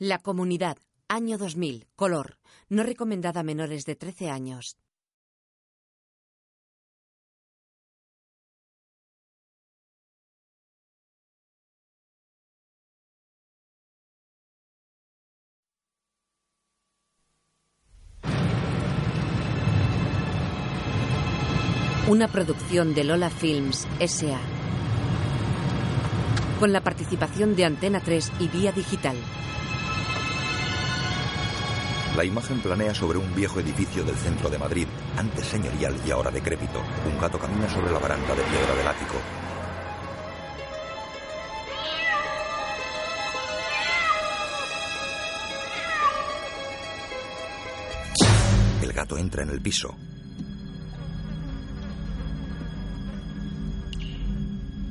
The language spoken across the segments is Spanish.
La comunidad, año 2000, color, no recomendada a menores de 13 años. Una producción de Lola Films S.A. Con la participación de Antena 3 y Vía Digital. La imagen planea sobre un viejo edificio del centro de Madrid, antes señorial y ahora decrépito. Un gato camina sobre la baranda de piedra del ático. El gato entra en el piso.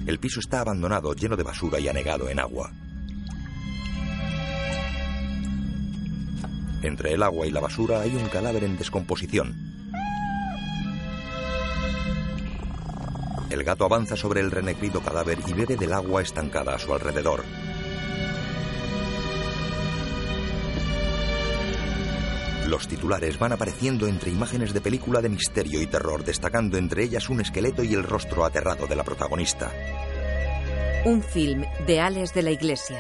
El piso está abandonado, lleno de basura y anegado en agua. Entre el agua y la basura hay un cadáver en descomposición. El gato avanza sobre el renegrido cadáver y bebe del agua estancada a su alrededor. Los titulares van apareciendo entre imágenes de película de misterio y terror, destacando entre ellas un esqueleto y el rostro aterrado de la protagonista. Un film de Alex de la Iglesia.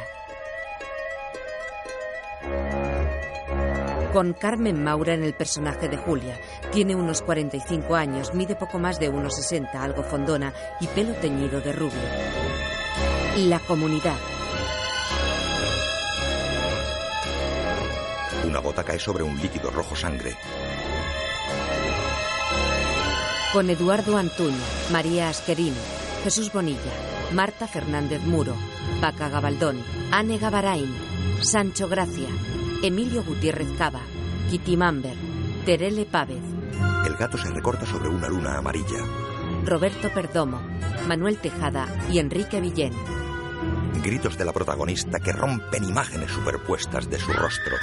Con Carmen Maura en el personaje de Julia. Tiene unos 45 años, mide poco más de 1,60, algo fondona y pelo teñido de rubio. La comunidad. Una gota cae sobre un líquido rojo sangre. Con Eduardo Antuño, María Asquerino, Jesús Bonilla, Marta Fernández Muro, Paca Gabaldón, Anne Gavarain, Sancho Gracia, Emilio Gutiérrez Cava, Kitty Mamber, Terele Pávez, El gato se recorta sobre una luna amarilla. Roberto Perdomo, Manuel Tejada y Enrique Villén. Gritos de la protagonista que rompen imágenes superpuestas de su rostro.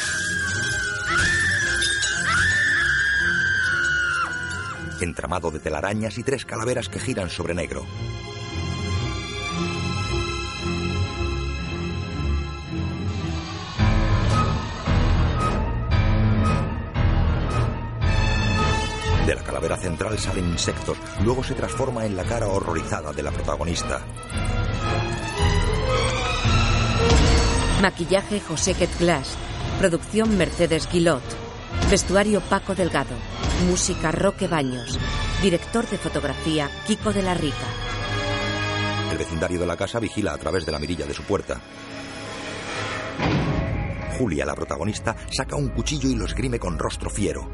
Entramado de telarañas y tres calaveras que giran sobre negro. Calavera central salen insectos, luego se transforma en la cara horrorizada de la protagonista. Maquillaje José Ket Glass. Producción Mercedes Guilot. Vestuario Paco Delgado. Música Roque Baños. Director de fotografía Kiko de la Rica. El vecindario de la casa vigila a través de la mirilla de su puerta. Julia, la protagonista, saca un cuchillo y lo esgrime con rostro fiero.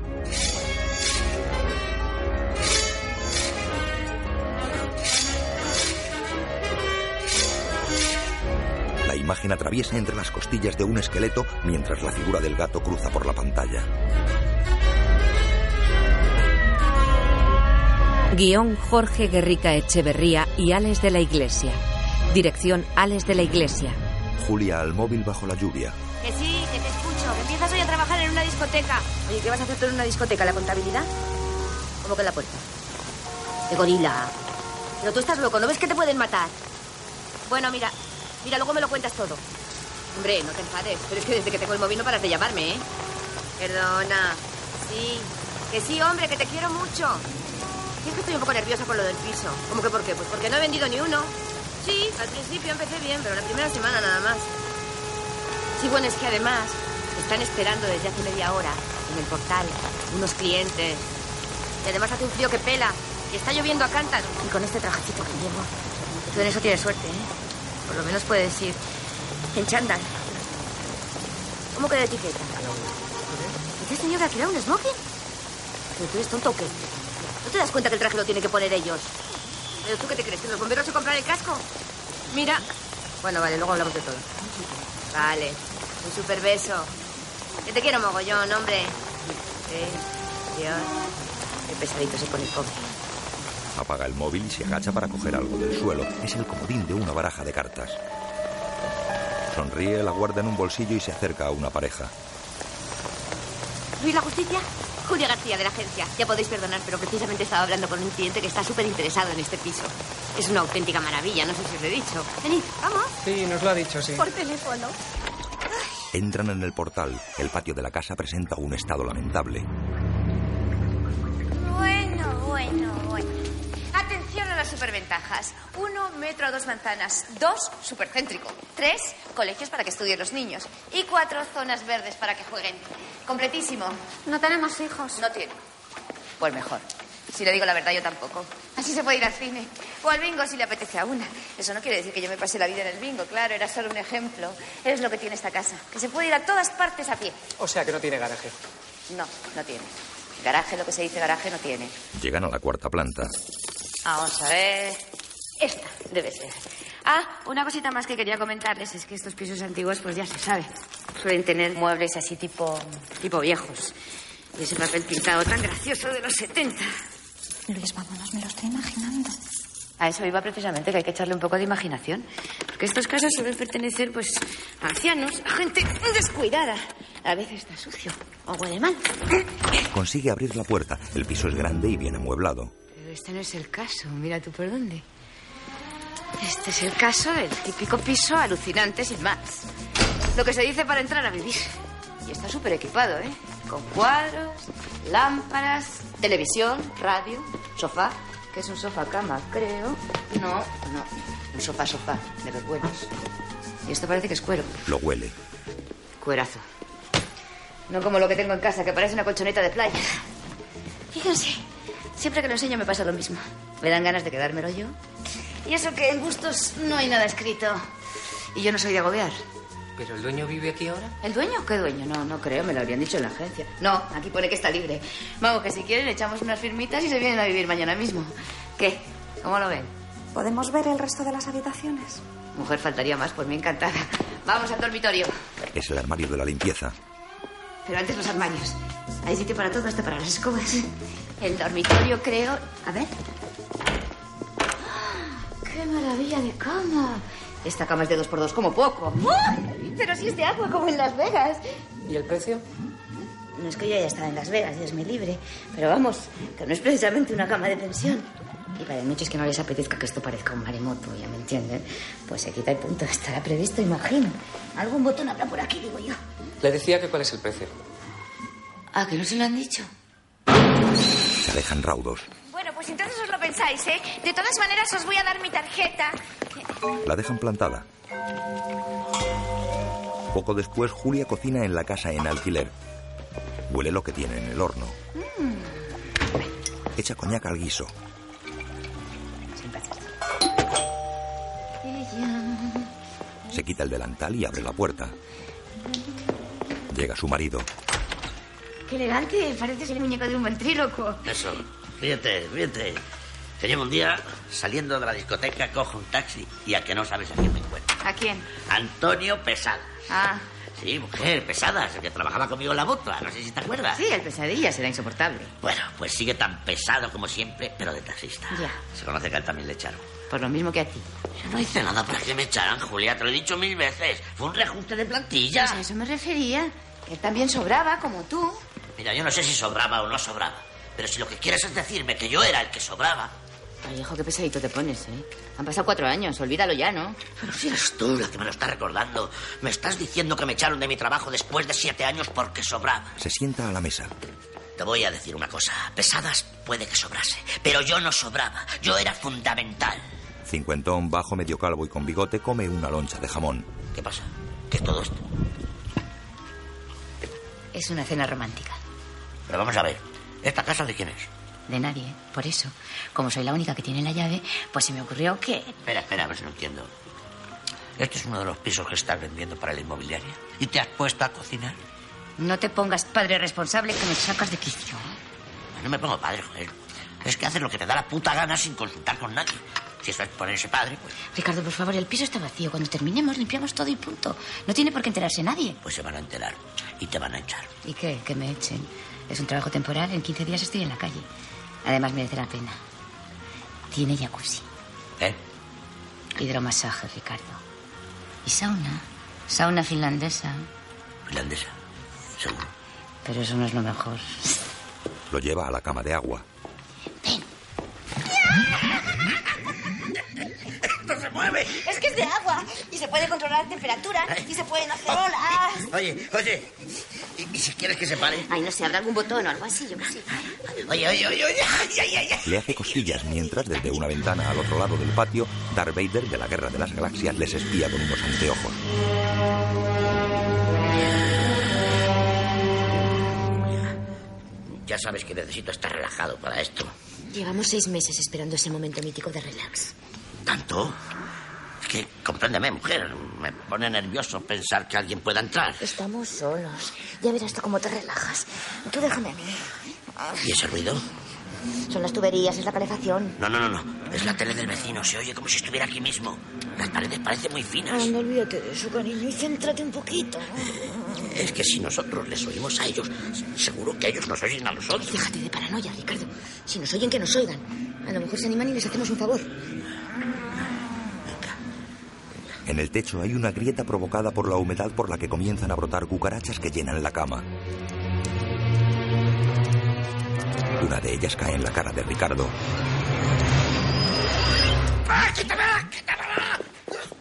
Imagen atraviesa entre las costillas de un esqueleto mientras la figura del gato cruza por la pantalla. Guión Jorge Guerrica Echeverría y Alex de la Iglesia. Dirección Alex de la Iglesia. Julia al móvil bajo la lluvia. Que sí, que te escucho. Que empiezas hoy a trabajar en una discoteca. Oye, ¿qué vas a hacer tú en una discoteca? ¿La contabilidad? ¿Cómo que en la puerta? De gorila. Pero tú estás loco, ¿no ves que te pueden matar? Bueno, mira, mira, luego me lo cuentas todo. Hombre, no te enfades, pero es que desde que tengo el móvil no paras de llamarme, ¿eh? Perdona. Sí, que sí, hombre, que te quiero mucho. Y es que estoy un poco nerviosa con lo del piso. ¿Cómo que por qué? Pues porque no he vendido ni uno. Sí, al principio empecé bien, pero la primera semana nada más. Sí, bueno, es que además están esperando desde hace media hora en el portal unos clientes. Y además hace un frío que pela. Y está lloviendo a cántaros. Y con este trajecito que llevo, tú en eso tienes suerte, ¿eh? Por lo menos puedes ir en chándal. ¿Cómo que de etiqueta? ¿Esta señora que era un smoking? ¿Pero tú eres tonto o qué? ¿No te das cuenta que el traje lo tienen que poner ellos? ¿Pero tú qué te crees? ¿Que los bomberos se compran el casco? Mira. Bueno, vale, luego hablamos de todo. Vale. Un super beso. Que te quiero mogollón, hombre. Sí. Dios. Qué pesadito se pone el pobre. Apaga el móvil y se agacha para coger algo del suelo. Es el comodín de una baraja de cartas. Sonríe, la guarda en un bolsillo y se acerca a una pareja. ¿Luis la justicia? Julia García, de la agencia. Ya podéis perdonar, pero precisamente estaba hablando con un cliente que está súper interesado en este piso. Es una auténtica maravilla, no sé si os lo he dicho. Venid, vamos. Sí, nos lo ha dicho, sí. Por teléfono. Entran en el portal. El patio de la casa presenta un estado lamentable. Bueno, bueno, superventajas. Uno, metro a dos manzanas. Dos, supercéntrico. Tres, colegios para que estudien los niños. Y cuatro, zonas verdes para que jueguen. Completísimo. No tenemos hijos. No tiene. Pues mejor. Si le digo la verdad, yo tampoco. Así se puede ir al cine. O al bingo si le apetece a una. Eso no quiere decir que yo me pase la vida en el bingo, claro, era solo un ejemplo. Es lo que tiene esta casa, que se puede ir a todas partes a pie. O sea que no tiene garaje. No, no tiene. Garaje, lo que se dice garaje, no tiene. Llegan a la cuarta planta. Vamos a ver. Esta debe ser. Ah, una cosita más que quería comentarles es que estos pisos antiguos, pues ya se sabe, suelen tener muebles así tipo, tipo viejos. Y ese papel pintado tan gracioso de los 70. Luis, vámonos, me lo estoy imaginando. A eso iba precisamente, que hay que echarle un poco de imaginación. Porque estos casos suelen pertenecer, pues, a ancianos, a gente descuidada. A veces está sucio o huele mal. Consigue abrir la puerta. El piso es grande y bien amueblado. Pero este no es el caso. Mira tú por dónde. Este es el caso del típico piso alucinante sin más. Lo que se dice para entrar a vivir. Y está súper equipado, ¿eh? Con cuadros, lámparas, televisión, radio, sofá. Que es un sofá cama, creo. No, no. Un sofá sofá, de los buenos. Y esto parece que es cuero. Lo huele. Cuerazo. No como lo que tengo en casa, que parece una colchoneta de playa. Fíjense, siempre que lo enseño me pasa lo mismo. Me dan ganas de quedármelo yo. Y eso que en gustos no hay nada escrito. Y yo no soy de agobiar. ¿Pero el dueño vive aquí ahora? ¿El dueño? ¿Qué dueño? No, no creo, me lo habrían dicho en la agencia. No, aquí pone que está libre. Vamos, que si quieren echamos unas firmitas y se vienen a vivir mañana mismo. ¿Qué? ¿Cómo lo ven? ¿Podemos ver el resto de las habitaciones? Mujer, faltaría más, pues me encantada. Vamos al dormitorio. Es el armario de la limpieza. Pero antes los armarios. Hay sitio para todo, hasta para las escobas. El dormitorio, creo. A ver. ¡Ah! ¡Qué maravilla de cama! Esta cama es de dos por dos, como poco. ¡Uy! Pero si es de agua, como en Las Vegas. ¿Y el precio? No es que yo haya estado en Las Vegas y es muy libre. Pero vamos, que no es precisamente una cama de pensión. Y para noches que no les apetezca que esto parezca un maremoto, ya me entienden, pues se quita el punto. Estará previsto, imagino. Algún botón habrá por aquí, digo yo. Le decía que cuál es el precio. Ah, que no se lo han dicho. Se alejan raudos. Bueno, pues entonces os lo pensáis, ¿eh? De todas maneras os voy a dar mi tarjeta. La dejan plantada. Poco después, Julia cocina en la casa en alquiler. Huele lo que tiene en el horno. Echa coñac al guiso. Se quita el delantal y abre la puerta. Llega su marido. Qué elegante, pareces el muñeco de un ventríloco. Eso, fíjate, fíjate. Que llevo un día saliendo de la discoteca, cojo un taxi y a que no sabes a quién me encuentro. ¿A quién? Antonio Pesada. Ah, Sí, mujer, Pesadas, el que trabajaba conmigo en la mutua, no sé si te acuerdas. sí, el pesadilla será insoportable. Bueno, pues sigue tan pesado como siempre, pero de taxista. Ya. Se conoce que a él también le echaron. Por lo mismo que a ti. Yo no hice nada para que me echaran, Julia, te lo he dicho mil veces. Fue un reajuste de plantilla. Pues a eso me refería. Él también sobraba, como tú. Mira, yo no sé si sobraba o no sobraba, pero si lo que quieres es decirme que yo era el que sobraba, Ay, hijo, qué pesadito te pones, ¿eh? Han pasado cuatro años, olvídalo ya, ¿no? Pero si eres tú la que me lo está recordando. Me estás diciendo que me echaron de mi trabajo después de siete años porque sobraba. Se sienta a la mesa. Te voy a decir una cosa. Pesadas puede que sobrase, pero yo no sobraba. Yo era fundamental. Cincuentón, bajo, medio calvo y con bigote, come una loncha de jamón. ¿Qué pasa? ¿Qué es todo esto? Es una cena romántica. Pero vamos a ver. ¿Esta casa de quién es? De nadie, por eso. Como soy la única que tiene la llave, pues se me ocurrió que... Espera, espera, a ver si no entiendo. Este es uno de los pisos que estás vendiendo para la inmobiliaria. ¿Y te has puesto a cocinar? No te pongas padre responsable que me sacas de quicio. No me pongo padre, joder. Es que haces lo que te da la puta gana sin consultar con nadie. Si eso es ponerse padre, pues, Ricardo, por favor, el piso está vacío. Cuando terminemos limpiamos todo y punto. No tiene por qué enterarse nadie. pues se van a enterar y te van a echar. ¿Y qué? Que me echen. Es un trabajo temporal. En 15 días estoy en la calle. Además, merece la pena. Tiene jacuzzi. ¿Eh? Hidromasaje, Ricardo. Y sauna. Sauna finlandesa. Finlandesa, seguro. Pero eso no es lo mejor. Lo lleva a la cama de agua. ¡Esto se mueve! Es que es de agua. Y se puede controlar la temperatura. Y se pueden hacer olas. Oye, oye. ¿Y, y si quieres que se pare? Ay, no sé, habrá algún botón o algo así, yo qué sé. Oye, oye, oye, oye. Ay, ay, ay, ay. Le hace cosquillas mientras desde una ventana al otro lado del patio, Darth Vader de la Guerra de las Galaxias les espía con unos anteojos. Ya sabes que necesito estar relajado para esto. Llevamos seis meses esperando ese momento mítico de relax. ¿Tanto? Que, compréndeme, mujer. Me pone nervioso pensar que alguien pueda entrar. Estamos solos. Ya verás tú cómo te relajas. Tú déjame a mí. ¿Y ese ruido? Son las tuberías, es la calefacción. No, no, no, no. Es la tele del vecino. Se oye como si estuviera aquí mismo. Las paredes parecen muy finas. no olvídate de eso, cariño, y céntrate un poquito. Es que si nosotros les oímos a ellos, seguro que ellos nos oyen a nosotros. Déjate de paranoia, Ricardo. Si nos oyen, que nos oigan. A lo mejor se animan y les hacemos un favor. En el techo hay una grieta provocada por la humedad por la que comienzan a brotar cucarachas que llenan la cama. Una de ellas cae en la cara de Ricardo. ¡Ah, quítamela, quítamela!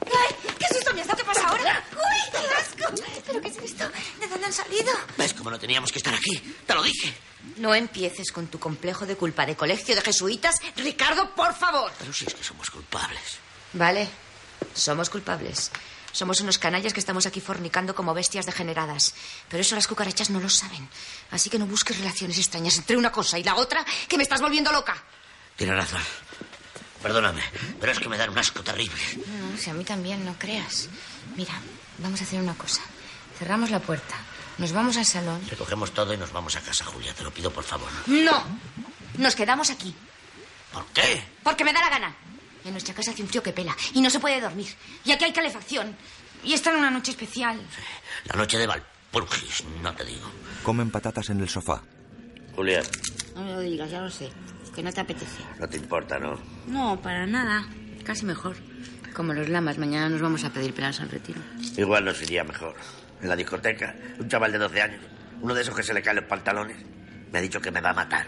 ¡Ay! ¿Qué susto me has dado? ¿Qué pasa ahora? ¡Uy, qué asco! ¿Pero qué es esto? ¿De dónde han salido? ¿Ves cómo no teníamos que estar aquí? Te lo dije. No empieces con tu complejo de culpa de colegio de jesuitas. Ricardo, por favor. Pero si es que somos culpables. Vale, somos culpables. Somos unos canallas que estamos aquí fornicando como bestias degeneradas. Pero eso las cucarachas no lo saben. Así que no busques relaciones extrañas entre una cosa y la otra, que me estás volviendo loca. Tienes razón. Perdóname, pero es que me dan un asco terrible. No, si a mí también, no creas. Mira, vamos a hacer una cosa. Cerramos la puerta. Nos vamos al salón. Recogemos todo y nos vamos a casa, Julia. Te lo pido, por favor. No. Nos quedamos aquí. ¿Por qué? Porque me da la gana. En nuestra casa hace un frío que pela y no se puede dormir. Y aquí hay calefacción. Y esta en una noche especial. La noche de Valpurgis, no te digo. Comen patatas en el sofá. Julia, No me lo digas, ya lo sé. Que no te apetece. no te importa, ¿no? No, para nada. Casi mejor. Como los lamas, mañana nos vamos a pedir penas al retiro. Igual nos iría mejor. En la discoteca, un chaval de 12 años, uno de esos que se le caen los pantalones, me ha dicho que me va a matar.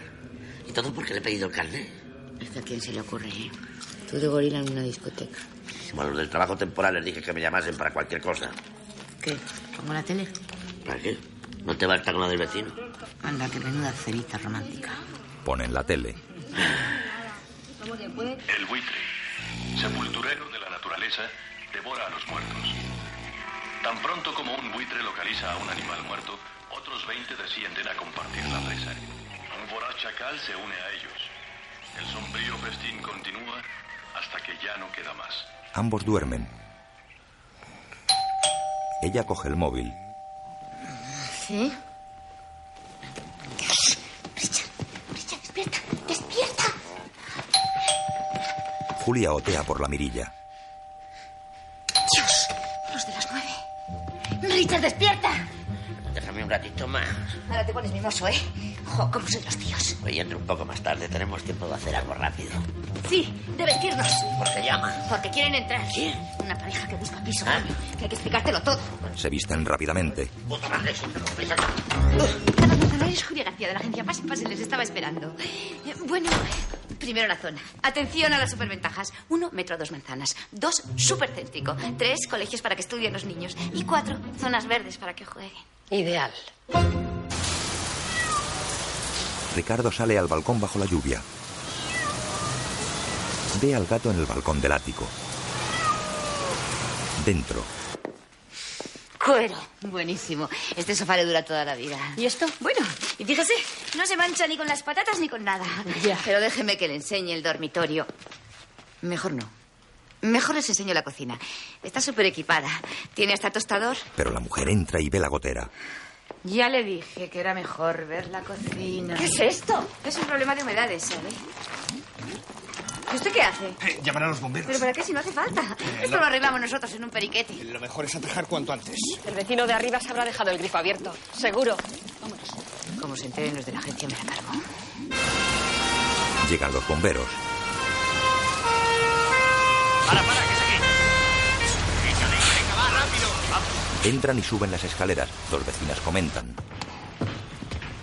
Y todo porque le he pedido el carnet. ¿Esto a quién se le ocurre, eh? Tú de gorila en una discoteca. Como a los del trabajo temporal les dije que me llamasen para cualquier cosa. ¿Qué? ¿Pongo la tele? ¿Para qué? ¿No te basta con la del vecino? Anda, que menuda cenita romántica. Ponen la tele. El buitre, sepulturero de la naturaleza, devora a los muertos. Tan pronto como un buitre localiza a un animal muerto, otros 20 descienden a compartir la presa. Un voraz chacal se une a ellos. El sombrío festín continúa hasta que ya no queda más. Ambos duermen. Ella coge el móvil. ¿Sí? Richard, Richard, despierta, despierta. Julia otea por la mirilla. Dios, los de las nueve. Richard, despierta. Déjame un ratito más. Ahora te pones mimoso, ¿eh? Jo, ¿cómo soy los? Hoy entro un poco más tarde. Tenemos tiempo de hacer algo rápido. Sí, de vestirnos. ¿Por qué llaman? Porque quieren entrar. ¿Quién? Una pareja que busca piso. Ah. Que hay que explicártelo todo. Se visten rápidamente. Puta madre, eres Julia García de la agencia Pase Pase, les estaba esperando. Eh, Bueno, primero la zona. Atención a las superventajas. Uno, metro a dos manzanas. Dos, supercéntrico. Tres, colegios para que estudien los niños. Y cuatro, zonas verdes para que jueguen. Ideal. Ricardo sale al balcón bajo la lluvia. Ve al gato en el balcón del ático. Dentro, Cuero. Buenísimo. Este sofá le dura toda la vida. ¿Y esto? Bueno, y fíjese, no se mancha ni con las patatas ni con nada. Ya. Pero déjeme que le enseñe el dormitorio. Mejor no. Mejor les enseño la cocina. Está súper equipada. Tiene hasta tostador. pero la mujer entra y ve la gotera. Ya le dije que era mejor ver la cocina. ¿Qué es esto? Es un problema de humedades, ¿sabe? ¿Y usted qué hace? Eh, llamar a los bomberos. ¿Pero para qué si no hace falta? Esto lo arreglamos nosotros en un periquete. Lo mejor es atajar cuanto antes. El vecino de arriba se habrá dejado el grifo abierto. Seguro. Como se enteren los de la agencia, me la cargo. Llegan los bomberos. Para, para, Entran y suben las escaleras. Dos vecinas comentan.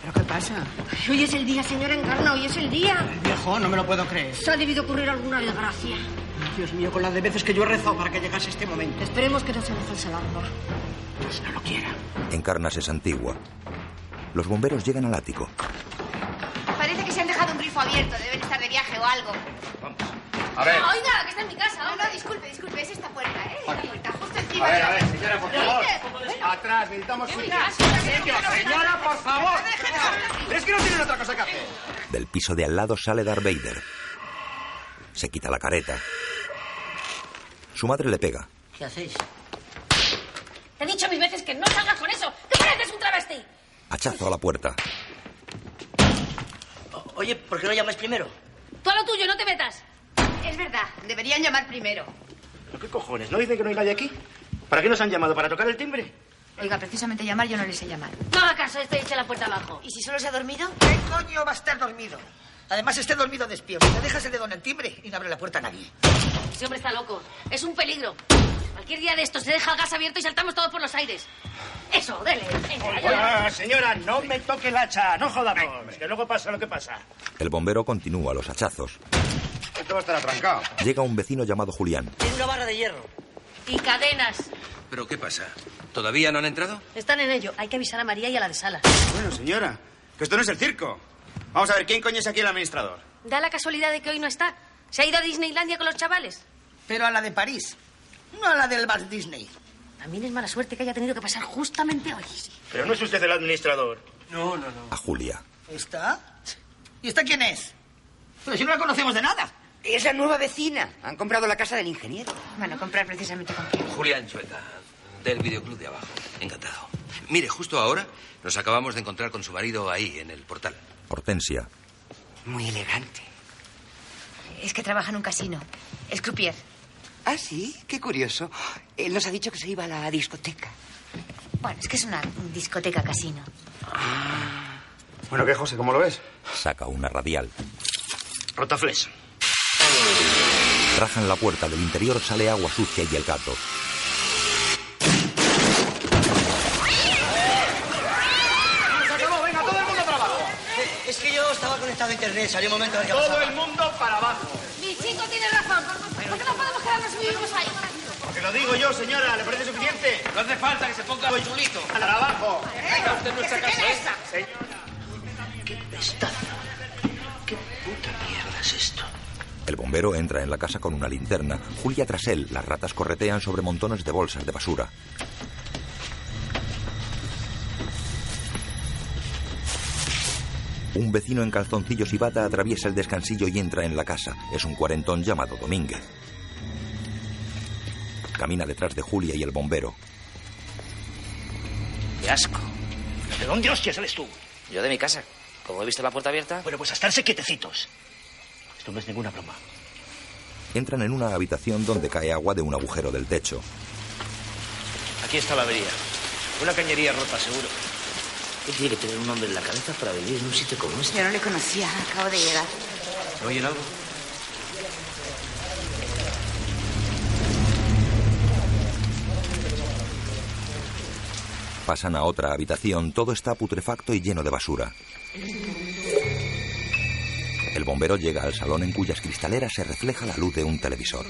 ¿Pero qué pasa? Hoy es el día, señora Encarna, hoy es el día. Viejo, no me lo puedo creer. Se ha debido ocurrir alguna desgracia. Dios mío, con las de veces que yo he rezado para que llegase este momento. Esperemos que no sea una falsa alarma. No lo quiera. Encarna es antigua. Los bomberos llegan al ático. Parece que se han dejado un abierto. Deben estar de viaje o algo. A ver. No, oiga, que está en mi casa. No, no, disculpe, disculpe. Es esta puerta, ¿eh? Esta puerta, justo encima. A ver, a ver, señora, por favor. Atrás, necesitamos sitio. Sitio, señora, por favor. Es que no tienen otra cosa que hacer. Del piso de al lado sale Darth Vader. Se quita la careta. Su madre le pega. ¿Qué hacéis? Te he dicho mil veces que no salgas con eso. ¡Te pareces un travesti! Hachazo a la puerta. Oye, ¿por qué no llamáis primero? Tú a lo tuyo, no te metas. Es verdad, deberían llamar primero. ¿Pero qué cojones? ¿No dicen que no hay nadie aquí? ¿Para qué nos han llamado? ¿Para tocar el timbre? Oiga, precisamente llamar yo no le sé llamar. No haga caso, este eche la puerta abajo. ¿Y si solo se ha dormido? ¿Qué coño va a estar dormido? Además, esté dormido despierto. Te dejas el dedo en el timbre y no abre la puerta a nadie. Ese hombre está loco. Es un peligro. Cualquier día de estos se deja el gas abierto y saltamos todos por los aires. Eso, dele. Ah, señora, no me toque el hacha. No jodamos. Que luego pasa lo que pasa. El bombero continúa los hachazos. Esto va a estar atrancado. Llega un vecino llamado Julián. Tiene una barra de hierro. Y cadenas. ¿Pero qué pasa? ¿Todavía no han entrado? Están en ello. Hay que avisar a María y a la de sala. Bueno, señora, que esto no es el circo. Vamos a ver, ¿quién coño es aquí el administrador? Da la casualidad de que hoy no está. ¿Se ha ido a Disneylandia con los chavales? Pero a la de París. No a la del Bar Disney. También es mala suerte que haya tenido que pasar justamente hoy. Pero no es usted el administrador. No, no, no. A Julia. ¿Esta? ¿Y esta quién es? Pero si no la conocemos de nada. Es la nueva vecina. Han comprado la casa del ingeniero. Bueno, comprar precisamente con quién. Julián Chueta, del videoclub de abajo. Encantado. Mire, justo ahora nos acabamos de encontrar con su marido ahí, en el portal. Hortensia. Muy elegante. Es que trabaja en un casino. Es croupier. Ah, sí, qué curioso. Él nos ha dicho que se iba a la discoteca. Bueno, es que es una discoteca casino. Bueno, ¿qué, José? ¿Cómo lo ves? Saca una radial. Rotaflex. Rajan la puerta. Del interior sale agua sucia y el gato. ¡Se acabó! ¡Venga, todo el mundo para abajo! Es que yo estaba Salió un momento qué Todo pasaba. el mundo para abajo. Mi chico tiene razón. ¿Por qué no podemos quedarnos y vivimos ahí? Porque lo digo yo, señora. ¿Le parece suficiente? No hace falta que se ponga chulito. ¡Para abajo! Venga, usted nuestra casa. ¿eh? ¿Qué puta mierda es esto? El bombero entra en la casa con una linterna. Julia tras él. Las ratas corretean sobre montones de bolsas de basura. Un vecino en calzoncillos y bata atraviesa el descansillo y entra en la casa. Es un cuarentón llamado Domínguez. Camina detrás de Julia y el bombero. ¡Qué asco! ¿De dónde hostias eres tú? Yo de mi casa. Como he visto la puerta abierta. Bueno, pues a estarse quietecitos. Esto no es ninguna broma. Entran en una habitación donde cae agua de un agujero del techo. Aquí está la avería. Una cañería rota, seguro. ¿Qué tiene que tener un hombre en la cabeza para vivir en un sitio como este? Yo no le conocía. Acabo de llegar. ¿Oyen algo? Pasan a otra habitación. Todo está putrefacto y lleno de basura. El bombero llega al salón en cuyas cristaleras se refleja la luz de un televisor.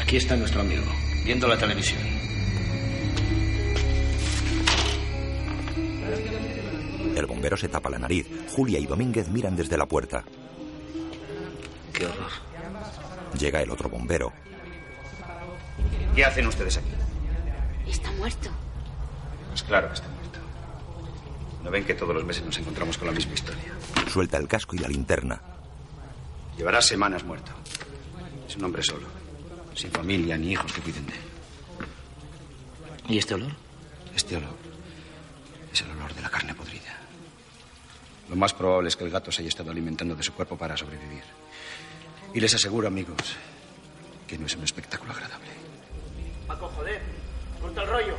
Aquí está nuestro amigo, viendo la televisión. El bombero se tapa la nariz. Julia y Domínguez miran desde la puerta. Qué horror. Llega el otro bombero. ¿Qué hacen ustedes aquí? Está muerto. Pues claro que está muerto. ¿No ven que todos los meses nos encontramos con la misma historia? Suelta el casco y la linterna. Llevará semanas muerto. Es un hombre solo. Sin familia ni hijos que cuiden de él. ¿Y este olor? Este olor es el olor de la carne podrida. Lo más probable es que el gato se haya estado alimentando de su cuerpo para sobrevivir. Y les aseguro, amigos, que no es un espectáculo agradable. Paco, joder. Corta el rollo.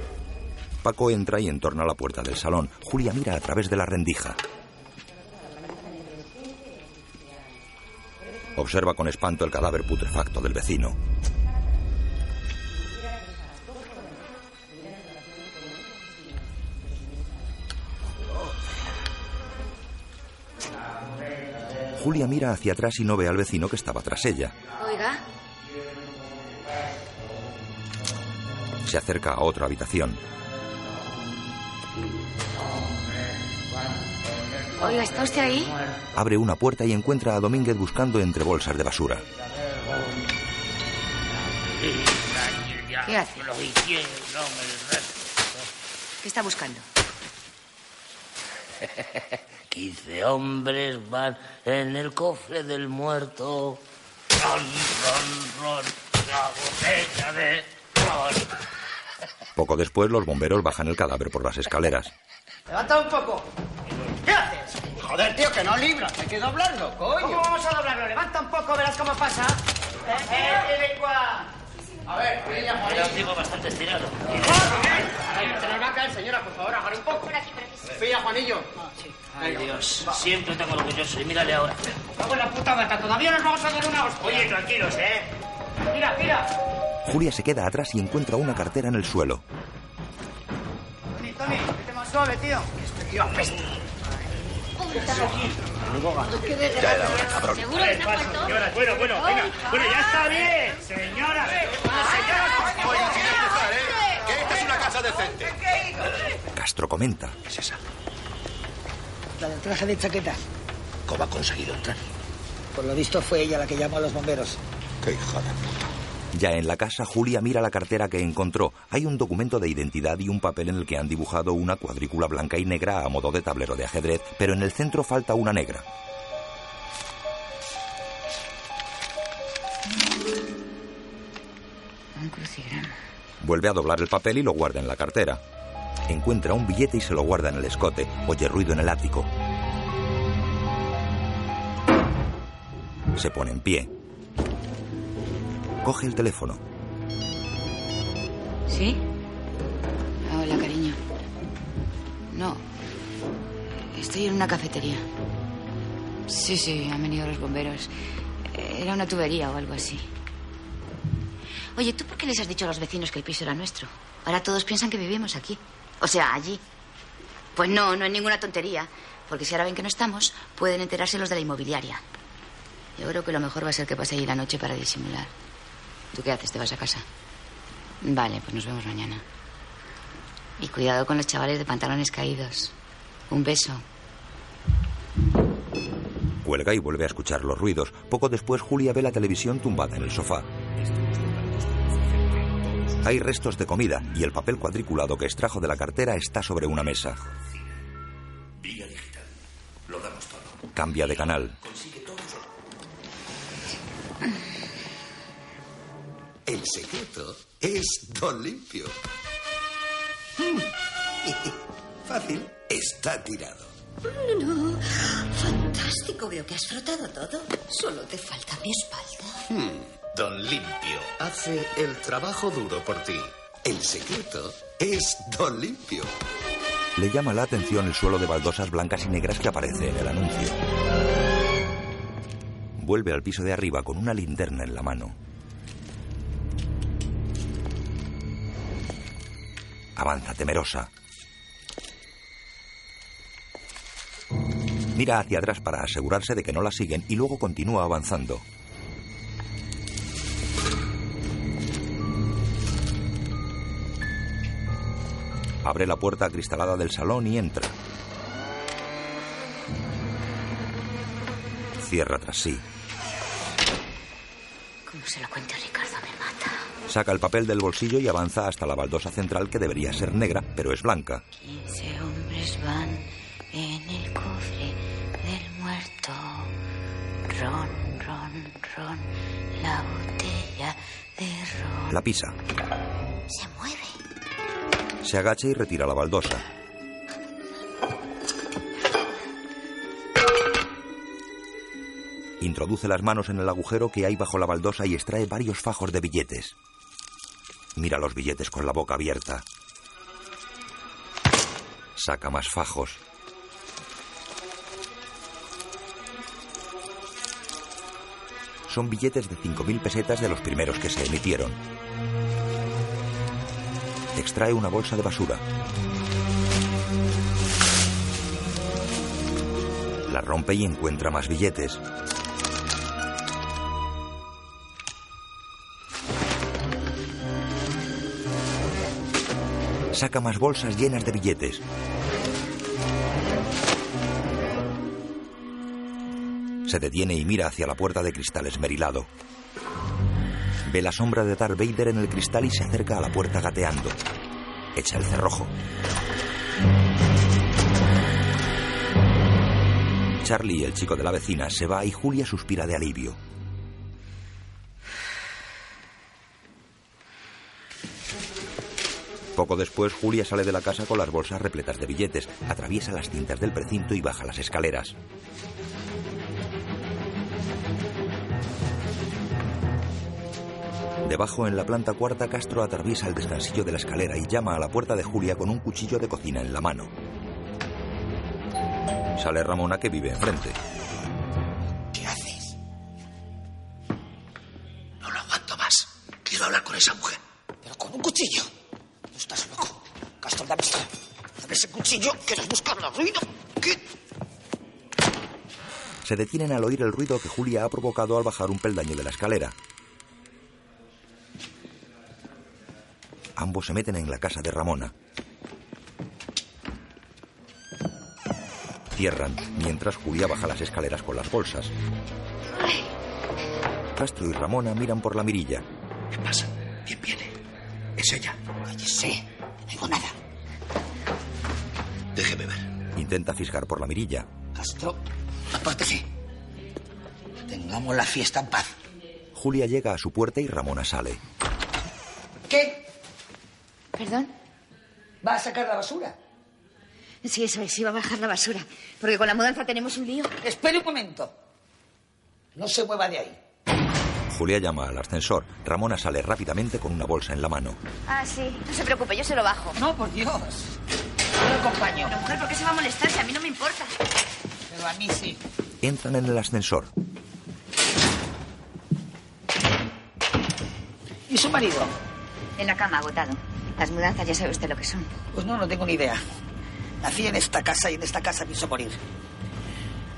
Paco entra y entorna la puerta del salón. Julia mira a través de la rendija. Observa con espanto el cadáver putrefacto del vecino. Julia mira hacia atrás y no ve al vecino que estaba tras ella. Oiga. Se acerca a otra habitación. Oiga, ¿está usted ahí? Abre una puerta y encuentra a Domínguez buscando entre bolsas de basura. ¿Qué hace? ¿Qué está buscando? 15 hombres van en el cofre del muerto. Ron, ron, ron, la botella de ron. Poco después, los bomberos bajan el cadáver por las escaleras. Levanta un poco. ¿Qué haces? Joder, tío, que no libras. Hay que doblarlo, coño. ¿Cómo vamos a doblarlo? Levanta un poco, verás cómo pasa. Eh, eh. A ver. Era un tipo bastante estirado. Se nos va a caer, señora, por favor, agarre un poco. Por aquí, por aquí. Pilla, Juanillo. Ay, Dios. Siempre tengo lo que yo soy. Mírale ahora. Vamos la puta mata. Todavía nos vamos a dar una hostia. Oye, tranquilos, ¿eh? Mira, mira. Julia se queda atrás y encuentra una cartera en el suelo. Tony, Tony, vete más suave, tío. Este tío apesta. Ya era hora, cabrón. ¿Seguro que no faltó? Señora, bueno, bueno, venga. Bueno, ya está bien. Señora. Señora, Que esta es una casa decente. Castro comenta. ¿Qué es esa? La del traje de chaqueta. ¿Cómo ha conseguido entrar? Por lo visto fue ella la que llamó a los bomberos. Qué hija de puta. Ya en la casa, Julia mira la cartera que encontró. Hay un documento de identidad y un papel en el que han dibujado una cuadrícula blanca y negra a modo de tablero de ajedrez, pero en el centro falta una negra. Un crucigrama. Vuelve a doblar el papel y lo guarda en la cartera. Encuentra un billete y se lo guarda en el escote. Oye ruido en el ático. Se pone en pie. Coge el teléfono. ¿Sí? Hola, cariño. No. Estoy en una cafetería. Sí, sí, han venido los bomberos. Era una tubería o algo así. Oye, ¿tú por qué les has dicho a los vecinos que el piso era nuestro? Ahora todos piensan que vivimos aquí. O sea, allí. Pues no, no es ninguna tontería. Porque si ahora ven que no estamos, pueden enterarse los de la inmobiliaria. Yo creo que lo mejor va a ser que pase ahí la noche para disimular. ¿Tú qué haces? ¿Te vas a casa? Vale, pues nos vemos mañana. Y cuidado con los chavales de pantalones caídos. Un beso. Cuelga y vuelve a escuchar los ruidos. Poco después, Julia ve la televisión tumbada en el sofá. Hay restos de comida y el papel cuadriculado que extrajo de la cartera está sobre una mesa. Vía digital. Lo damos todo. Cambia de canal. El secreto es Don Limpio. Mm. Fácil. Está tirado. No, no. Fantástico. Veo que has frotado todo. Solo te falta mi espalda. Hmm, Don Limpio hace el trabajo duro por ti. El secreto es Don Limpio. Le llama la atención el suelo de baldosas blancas y negras que aparece en el anuncio. Vuelve al piso de arriba con una linterna en la mano. Avanza temerosa. Mira hacia atrás para asegurarse de que no la siguen y luego continúa avanzando. Abre la puerta acristalada del salón y entra. Cierra tras sí. Como se lo cuente a Ricardo. Saca el papel del bolsillo y avanza hasta la baldosa central que debería ser negra, pero es blanca. 15 hombres van en el cofre del muerto. Ron, ron, ron, la botella de ron. La pisa. Se mueve. Se agacha y retira la baldosa. Introduce las manos en el agujero que hay bajo la baldosa y extrae varios fajos de billetes. Mira los billetes con la boca abierta. Saca más fajos. Son billetes de 5.000 pesetas de los primeros que se emitieron. Extrae una bolsa de basura. La rompe y encuentra más billetes. Saca más bolsas llenas de billetes. Se detiene y mira hacia la puerta de cristal esmerilado. Ve la sombra de Darth Vader en el cristal y se acerca a la puerta gateando. Echa el cerrojo. Charlie, el chico de la vecina, se va y Julia suspira de alivio. Poco después, Julia sale de la casa con las bolsas repletas de billetes, atraviesa las cintas del precinto y baja las escaleras. Debajo, en la planta cuarta, Castro atraviesa el descansillo de la escalera y llama a la puerta de Julia con un cuchillo de cocina en la mano. Sale Ramona que vive enfrente. ¿Qué haces? No lo aguanto más. Quiero hablar con esa mujer. Pero con un cuchillo. Estás loco. Dame. Dame ese cuchillo. ¿Quieres buscar la ruina? ¿Qué? Se detienen al oír el ruido que Julia ha provocado al bajar un peldaño de la escalera. Ambos se meten en la casa de Ramona. Cierran, mientras Julia baja las escaleras con las bolsas. Castro y Ramona miran por la mirilla. ¿Qué pasa? No digo nada. Déjeme ver. Intenta fisgar por la mirilla. Castro, apártese. Tengamos la fiesta en paz. Julia llega a su puerta y Ramona sale. ¿Qué? ¿Perdón? ¿Va a sacar la basura? Sí, eso es, iba a bajar la basura. Porque con la mudanza tenemos un lío. Espere un momento. No se mueva de ahí. Julia llama al ascensor. Ramona sale rápidamente con una bolsa en la mano. Ah, sí. No se preocupe, yo se lo bajo. No, por Dios. Yo lo acompaño. Pero, mujer, ¿por qué se va a molestar si a mí no me importa? Pero a mí sí. Entran en el ascensor. ¿Y su marido? En la cama, agotado. Las mudanzas ya sabe usted lo que son. Pues no, no tengo ni idea. Nací en esta casa y en esta casa pienso morir.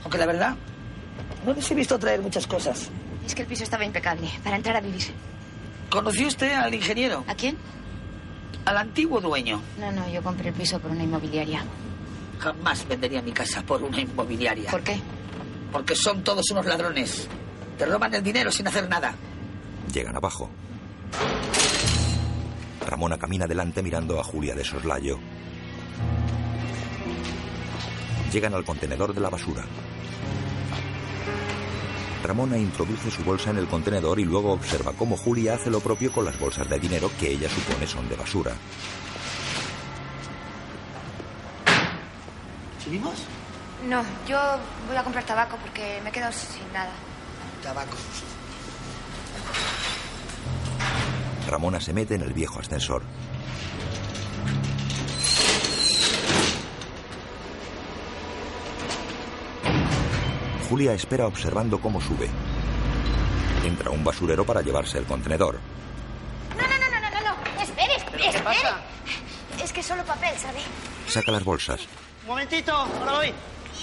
Aunque la verdad, no les he visto traer muchas cosas. Es que el piso estaba impecable para entrar a vivir. ¿Conoció usted al ingeniero? ¿A quién? Al antiguo dueño. No, no, yo compré el piso por una inmobiliaria. Jamás vendería mi casa por una inmobiliaria. ¿Por qué? Porque son todos unos ladrones. Te roban el dinero sin hacer nada. Llegan abajo. Ramona camina delante mirando a Julia de soslayo. Llegan al contenedor de la basura. Ramona introduce su bolsa en el contenedor y luego observa cómo Julia hace lo propio con las bolsas de dinero que ella supone son de basura. ¿Subimos? No, yo voy a comprar tabaco porque me he quedado sin nada. Tabaco. Ramona se mete en el viejo ascensor. Julia espera observando cómo sube. Entra un basurero para llevarse el contenedor. No, no, no, no, no, no, no. Espere, espere, qué pasa? Es que solo papel, ¿sabe? Saca las bolsas. Un momentito, ahora voy.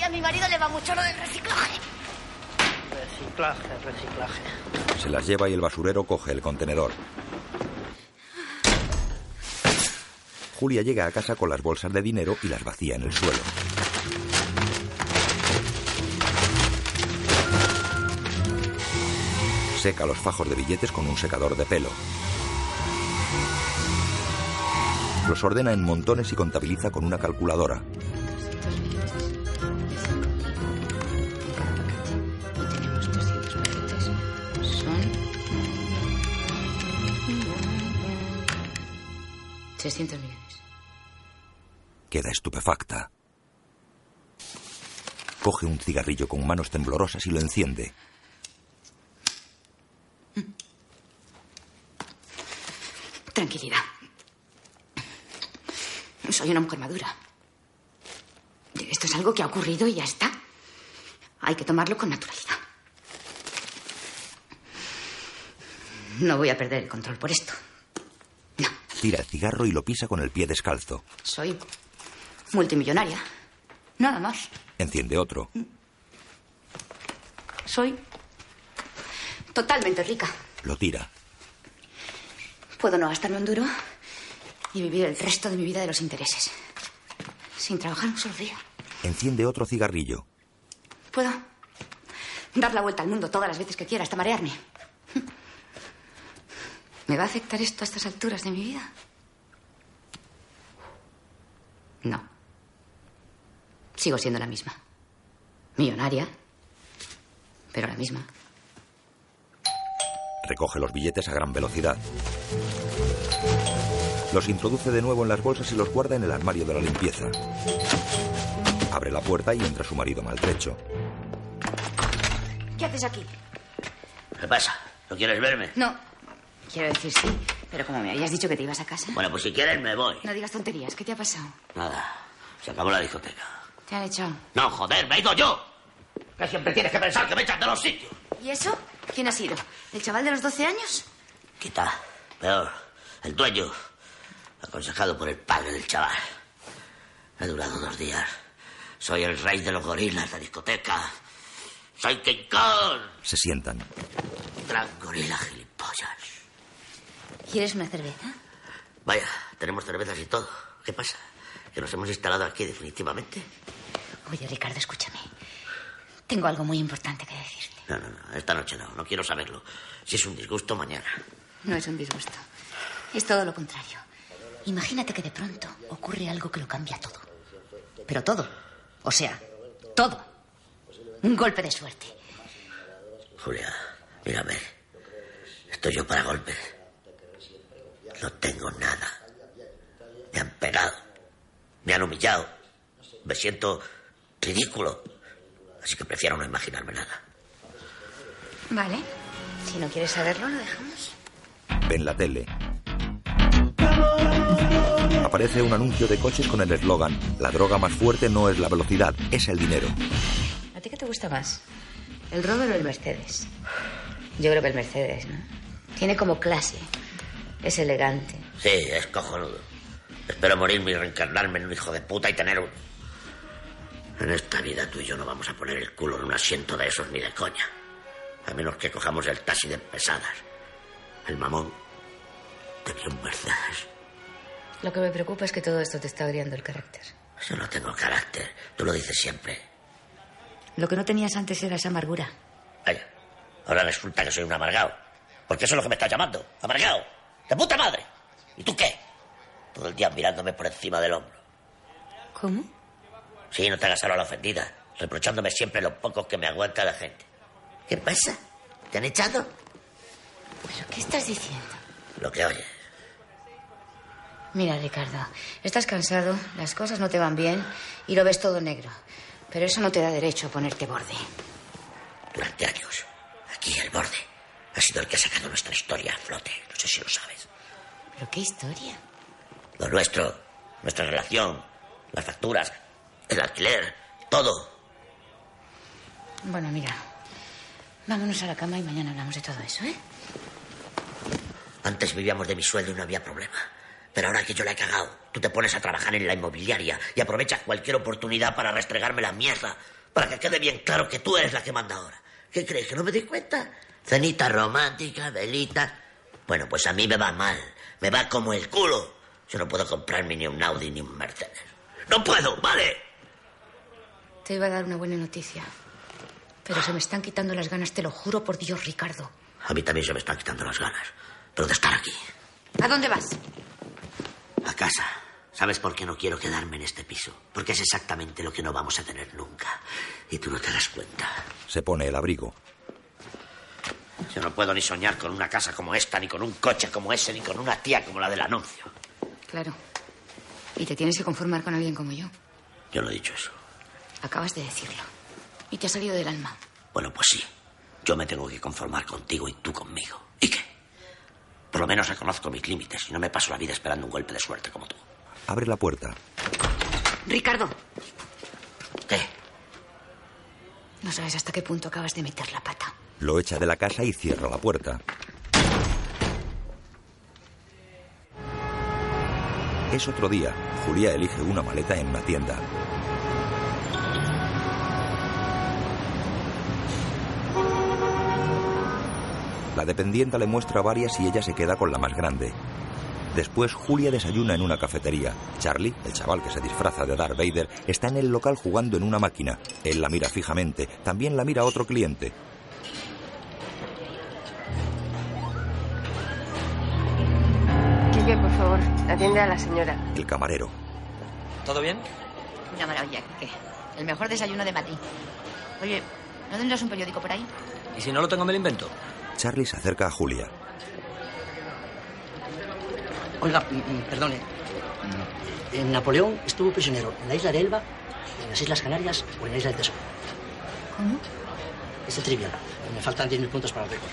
Y a mi marido le va mucho lo del reciclaje. Reciclaje, reciclaje. Se las lleva y el basurero coge el contenedor. Julia llega a casa con las bolsas de dinero y las vacía en el suelo. Seca los fajos de billetes con un secador de pelo. Los ordena en montones y contabiliza con una calculadora. Son... 300 millones. Queda estupefacta. Coge un cigarrillo con manos temblorosas y lo enciende. Tranquilidad. Soy una mujer madura. Esto es algo que ha ocurrido y ya está. Hay que tomarlo con naturalidad. No voy a perder el control por esto. Tira el cigarro y lo pisa con el pie descalzo. Soy multimillonaria. Nada más. Enciende otro. Soy totalmente rica. Lo tira. Puedo no gastarme un duro y vivir el resto de mi vida de los intereses. Sin trabajar un solo día. Enciende otro cigarrillo. Puedo dar la vuelta al mundo todas las veces que quiera hasta marearme. ¿Me va a afectar esto a estas alturas de mi vida? No. Sigo siendo la misma. Millonaria, pero la misma. Recoge los billetes a gran velocidad. Los introduce de nuevo en las bolsas y los guarda en el armario de la limpieza. Abre la puerta y entra su marido maltrecho. ¿Qué haces aquí? ¿Qué pasa? ¿No quieres verme? No. Quiero decir sí, pero como me habías dicho que te ibas a casa. Bueno, pues si quieres me voy. No digas tonterías. ¿Qué te ha pasado? Nada. Se acabó la discoteca. ¿Te han echado? No, joder, me he ido yo. Que siempre tienes que pensar que me echan de los sitios. ¿Y eso? ¿Quién ha sido? ¿El chaval de los 12 años? Quita. Peor. El dueño. Aconsejado por el padre del chaval. Ha durado dos días. Soy el rey de los gorilas de la discoteca. Soy King Kong. Se sientan. Gran gorila gilipollas. ¿Quieres una cerveza? Vaya, tenemos cervezas y todo. ¿Qué pasa? ¿Que nos hemos instalado aquí definitivamente? Oye, Ricardo, escúchame. Tengo algo muy importante que decirte. No, no, no. Esta noche no. No quiero saberlo. Si es un disgusto, mañana. No es un disgusto. Es todo lo contrario. Imagínate que de pronto ocurre algo que lo cambia todo. Pero todo. O sea, todo. Un golpe de suerte. Julia, mírame. Estoy yo para golpes. No tengo nada. Me han pegado. Me han humillado. Me siento ridículo. Así que prefiero no imaginarme nada. Vale. Si no quieres saberlo, lo dejamos. Ven la tele. Aparece un anuncio de coches con el eslogan La droga más fuerte no es la velocidad, es el dinero. ¿A ti qué te gusta más? ¿El Rover o el Mercedes? Yo creo que el Mercedes, ¿no? Tiene como clase. Es elegante. Sí, es cojonudo. Espero morirme y reencarnarme en un hijo de puta y tener un... En esta vida tú y yo no vamos a poner el culo en un asiento de esos ni de coña. A menos que cojamos el taxi de pesadas. El mamón tenía un Mercedes. Lo que me preocupa es que todo esto te está agriando el carácter. Yo no tengo carácter. Tú lo dices siempre. Lo que no tenías antes era esa amargura. Vaya, ahora resulta que soy un amargado. Porque eso es lo que me estás llamando. Amargado. ¡De puta madre! ¿Y tú qué? Todo el día mirándome por encima del hombro. ¿Cómo? Sí, no te hagas ahora la ofendida. Reprochándome siempre lo poco que me aguanta la gente. ¿Qué pasa? ¿Te han echado? ¿Pero qué estás diciendo? Lo que oyes. Mira, Ricardo, estás cansado, las cosas no te van bien y lo ves todo negro. Pero eso no te da derecho a ponerte borde. Durante años, aquí el borde ha sido el que ha sacado nuestra historia a flote. No sé si lo sabes. ¿Pero qué historia? Lo nuestro, nuestra relación, las facturas, el alquiler, todo. Bueno, mira, vámonos a la cama y mañana hablamos de todo eso, ¿eh? Antes vivíamos de mi sueldo y no había problema. Pero ahora que yo la he cagado, tú te pones a trabajar en la inmobiliaria y aprovechas cualquier oportunidad para restregarme la mierda, para que quede bien claro que tú eres la que manda ahora. ¿Qué crees? ¿Que no me doy cuenta? Cenita romántica, velita. Bueno, pues a mí me va mal. Me va como el culo. Yo no puedo comprarme ni un Audi ni un Mercedes. ¡No puedo! ¿Vale? Te iba a dar una buena noticia. Pero se me están quitando las ganas, te lo juro por Dios, Ricardo. A mí también se me están quitando las ganas. Pero de estar aquí. ¿A dónde vas? A casa. ¿Sabes por qué no quiero quedarme en este piso? Porque es exactamente lo que no vamos a tener nunca. Y tú no te das cuenta. Se pone el abrigo. Yo no puedo ni soñar con una casa como esta, ni con un coche como ese, ni con una tía como la del anuncio. Claro. Y te tienes que conformar con alguien como yo. Yo no he dicho eso. Acabas de decirlo. Y te ha salido del alma. Bueno, pues sí. Yo me tengo que conformar contigo y tú conmigo. ¿Y qué? Por lo menos reconozco mis límites y no me paso la vida esperando un golpe de suerte como tú. Abre la puerta. Ricardo. ¿Qué? No sabes hasta qué punto acabas de meter la pata. Lo echa de la casa y cierra la puerta. Es otro día. Julia elige una maleta en una tienda. La dependienta le muestra varias y ella se queda con la más grande. Después, Julia desayuna en una cafetería. Charlie, el chaval que se disfraza de Darth Vader, está en el local jugando en una máquina. Él la mira fijamente. También la mira otro cliente. Quique, por favor, atiende a la señora. El camarero. ¿Todo bien? Una maravilla, ¿qué? El mejor desayuno de Mati. Oye, ¿no tendrás un periódico por ahí? ¿Y si no lo tengo, me lo invento? Charlie se acerca a Julia. Oiga, mm, mm, perdone. En Napoleón estuvo prisionero en la isla de Elba, en las Islas Canarias o en la isla del Tesoro. ¿Cómo? Es de trivial. Me faltan 10.000 puntos para el récord.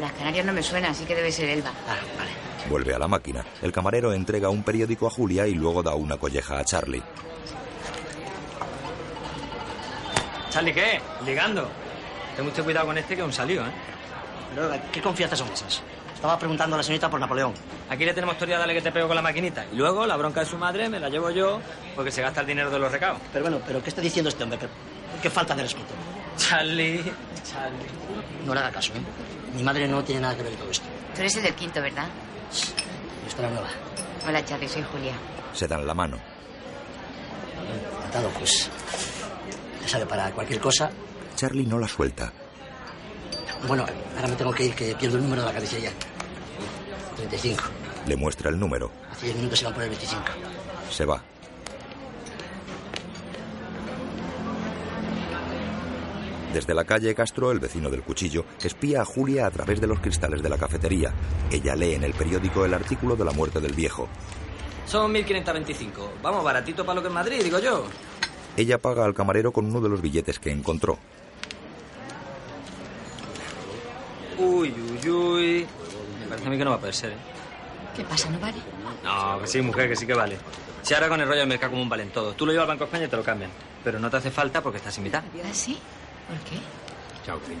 Las Canarias no me suena, así que debe ser Elba. Ah, vale. Vuelve a la máquina. El camarero entrega un periódico a Julia y luego da una colleja a Charlie. ¿Charlie qué? Ligando. Ten mucho cuidado con este que es un salió, ¿eh? Pero, ¿qué confianzas son esas? Estaba preguntando a la señorita por Napoleón. Aquí le tenemos teoría dale que te pego con la maquinita. Y luego la bronca de su madre me la llevo yo porque se gasta el dinero de los recados. Pero bueno, ¿pero qué está diciendo este hombre? ¿Qué, qué falta de respeto? Charlie, Charlie. No le haga caso, ¿eh? Mi madre no tiene nada que ver en todo esto. Tú eres el del quinto, ¿verdad? Yo estoy la nueva. Hola, Charlie, soy Julia. Se dan la mano. Encantado, pues. Ya sabe, para cualquier cosa. Charlie no la suelta. Bueno, ahora me tengo que ir, que pierdo el número de la carnicería. 35. Le muestra el número. Hace 10 minutos se van por el 25. Se va. Desde la calle Castro, el vecino del cuchillo espía a Julia a través de los cristales de la cafetería. Ella lee en el periódico el artículo de la muerte del viejo. Son 1525. Vamos, baratito para lo que es Madrid, digo yo. Ella paga al camarero con uno de los billetes que encontró. Uy, uy, uy. Me parece a mí que no va a poder ser, ¿eh? ¿Qué pasa, no vale? No, que sí, mujer, que sí que vale. Si ahora con el rollo de mercado común valen todo. Tú lo llevas al Banco de España y te lo cambian. Pero no te hace falta porque estás invitada. ¿Ah, sí? ¿Por qué? Chao, cariño.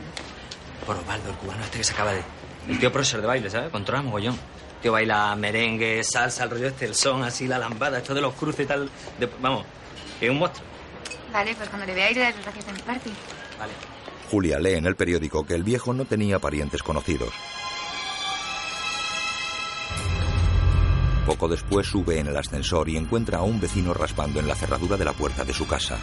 Por Osvaldo, el cubano este que se acaba de... El tío profesor de baile, ¿sabes? Controla mogollón. El tío baila merengue, salsa, el rollo este, el son, así, la lambada, esto de los cruces y tal. de- Vamos, es un monstruo. Vale, pues cuando le veáis, le das las gracias de mi parte. Vale. Julia lee en el periódico que el viejo no tenía parientes conocidos. Poco después sube en el ascensor y encuentra a un vecino raspando en la cerradura de la puerta de su casa.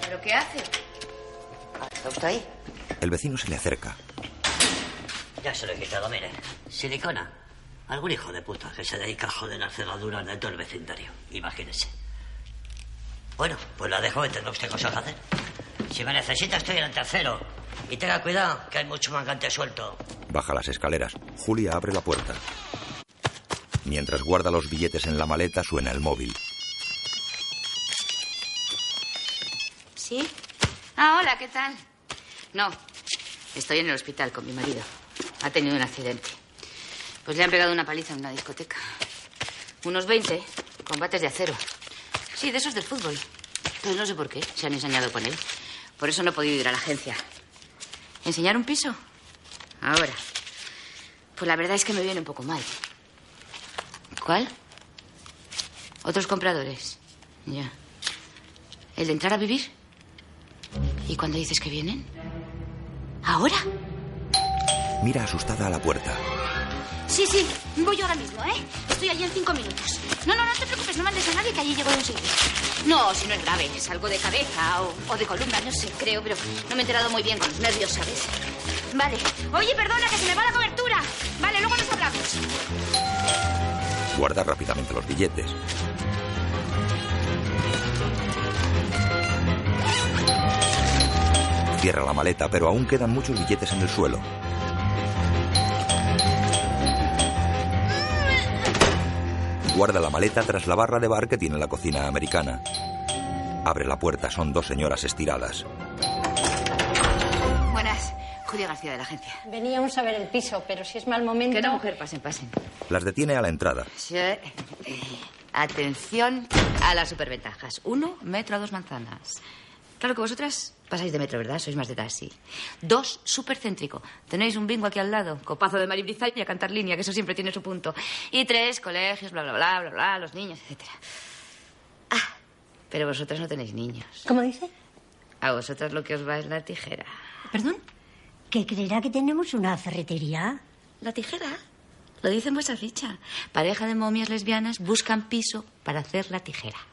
¿Pero qué hace? ¿Está usted ahí? El vecino se le acerca. Ya se lo he quitado, mire. Silicona. Algún hijo de puta que se dedica a joder las cerraduras de todo el vecindario. Imagínese. Bueno, pues la dejo y tendrá usted cosas que hacer. Si me necesita, estoy en el tercero. Y tenga cuidado, que hay mucho mangante suelto. Baja las escaleras. Julia abre la puerta. Mientras guarda los billetes en la maleta, suena el móvil. ¿Sí? Ah, hola, ¿qué tal? No, estoy en el hospital con mi marido. Ha tenido un accidente. Pues le han pegado una paliza en una discoteca. Unos 20, combates de acero. Sí, de esos del fútbol. Pues no sé por qué, se han ensañado con él. Por eso no he podido ir a la agencia. ¿Enseñar un piso? Ahora. Pues la verdad es que me viene un poco mal. ¿Cuál? ¿Otros compradores? Ya. ¿El de entrar a vivir? ¿Y cuándo dices que vienen? ¿Ahora? Mira asustada a la puerta. Sí, sí, voy yo ahora mismo, ¿eh? Estoy allí en cinco minutos. No, no, no te preocupes, no mandes a nadie que allí llego yo enseguida. No, si no es grave, es algo de cabeza o, o de columna, no sé, creo, pero no me he enterado muy bien con los nervios, ¿sabes? Vale. Oye, perdona, que se me va la cobertura. Vale, luego nos hablamos. Guarda rápidamente los billetes. Cierra la maleta, pero aún quedan muchos billetes en el suelo. Guarda la maleta tras la barra de bar que tiene la cocina americana. Abre la puerta, son dos señoras estiradas. Buenas, Julia García de la agencia. Veníamos a ver el piso, pero si es mal momento. Que no, mujer, pasen, pasen. Las detiene a la entrada. Sí, eh, Atención a las superventajas. Uno, metro a dos manzanas. Claro que vosotras pasáis de metro, ¿verdad? Sois más de taxi. Dos, supercéntrico. Tenéis un bingo aquí al lado. Copazo de Maribrizal y a cantar línea, que eso siempre tiene su punto. Y tres, colegios, bla, bla, bla, bla, bla, los niños, etcétera. Ah, pero vosotras no tenéis niños. ¿Cómo dice? A vosotras lo que os va es la tijera. ¿Perdón? ¿Que creerá que tenemos una ferretería? ¿La tijera? Lo dice en vuestra ficha. Pareja de momias lesbianas buscan piso para hacer la tijera.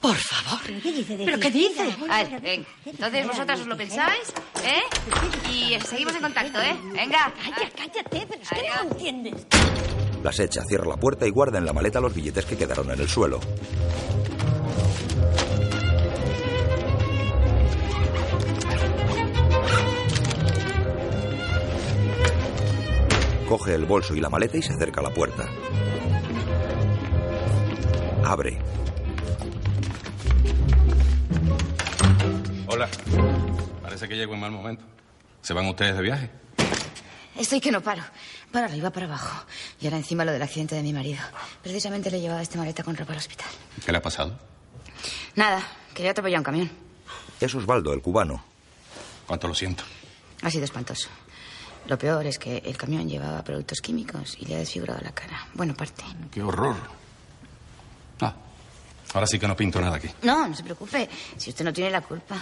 Por favor. ¿Pero qué dice? de ¿Pero qué tijera? dice? A ver, venga. Entonces vosotras os lo pensáis, ¿eh? Y seguimos en contacto, ¿eh? Venga. Calla, cállate, pero es que no lo entiendes. Las echa, cierra la puerta y guarda en la maleta los billetes que quedaron en el suelo. Coge el bolso y la maleta y se acerca a la puerta. Abre. Hola. Parece que llego en mal momento. ¿Se van ustedes de viaje? Estoy que no paro. Para arriba, para abajo. Y ahora encima lo del accidente de mi marido. Precisamente le he llevado esta maleta con ropa al hospital. ¿Qué le ha pasado? Nada, quería atropellar un camión. Es Osvaldo, el cubano. Cuánto lo siento. Ha sido espantoso. Lo peor es que el camión llevaba productos químicos y le ha desfigurado la cara. Bueno, parte. Qué horror. Ah, ahora sí que no pinto nada aquí. No, no se preocupe. Si usted no tiene la culpa.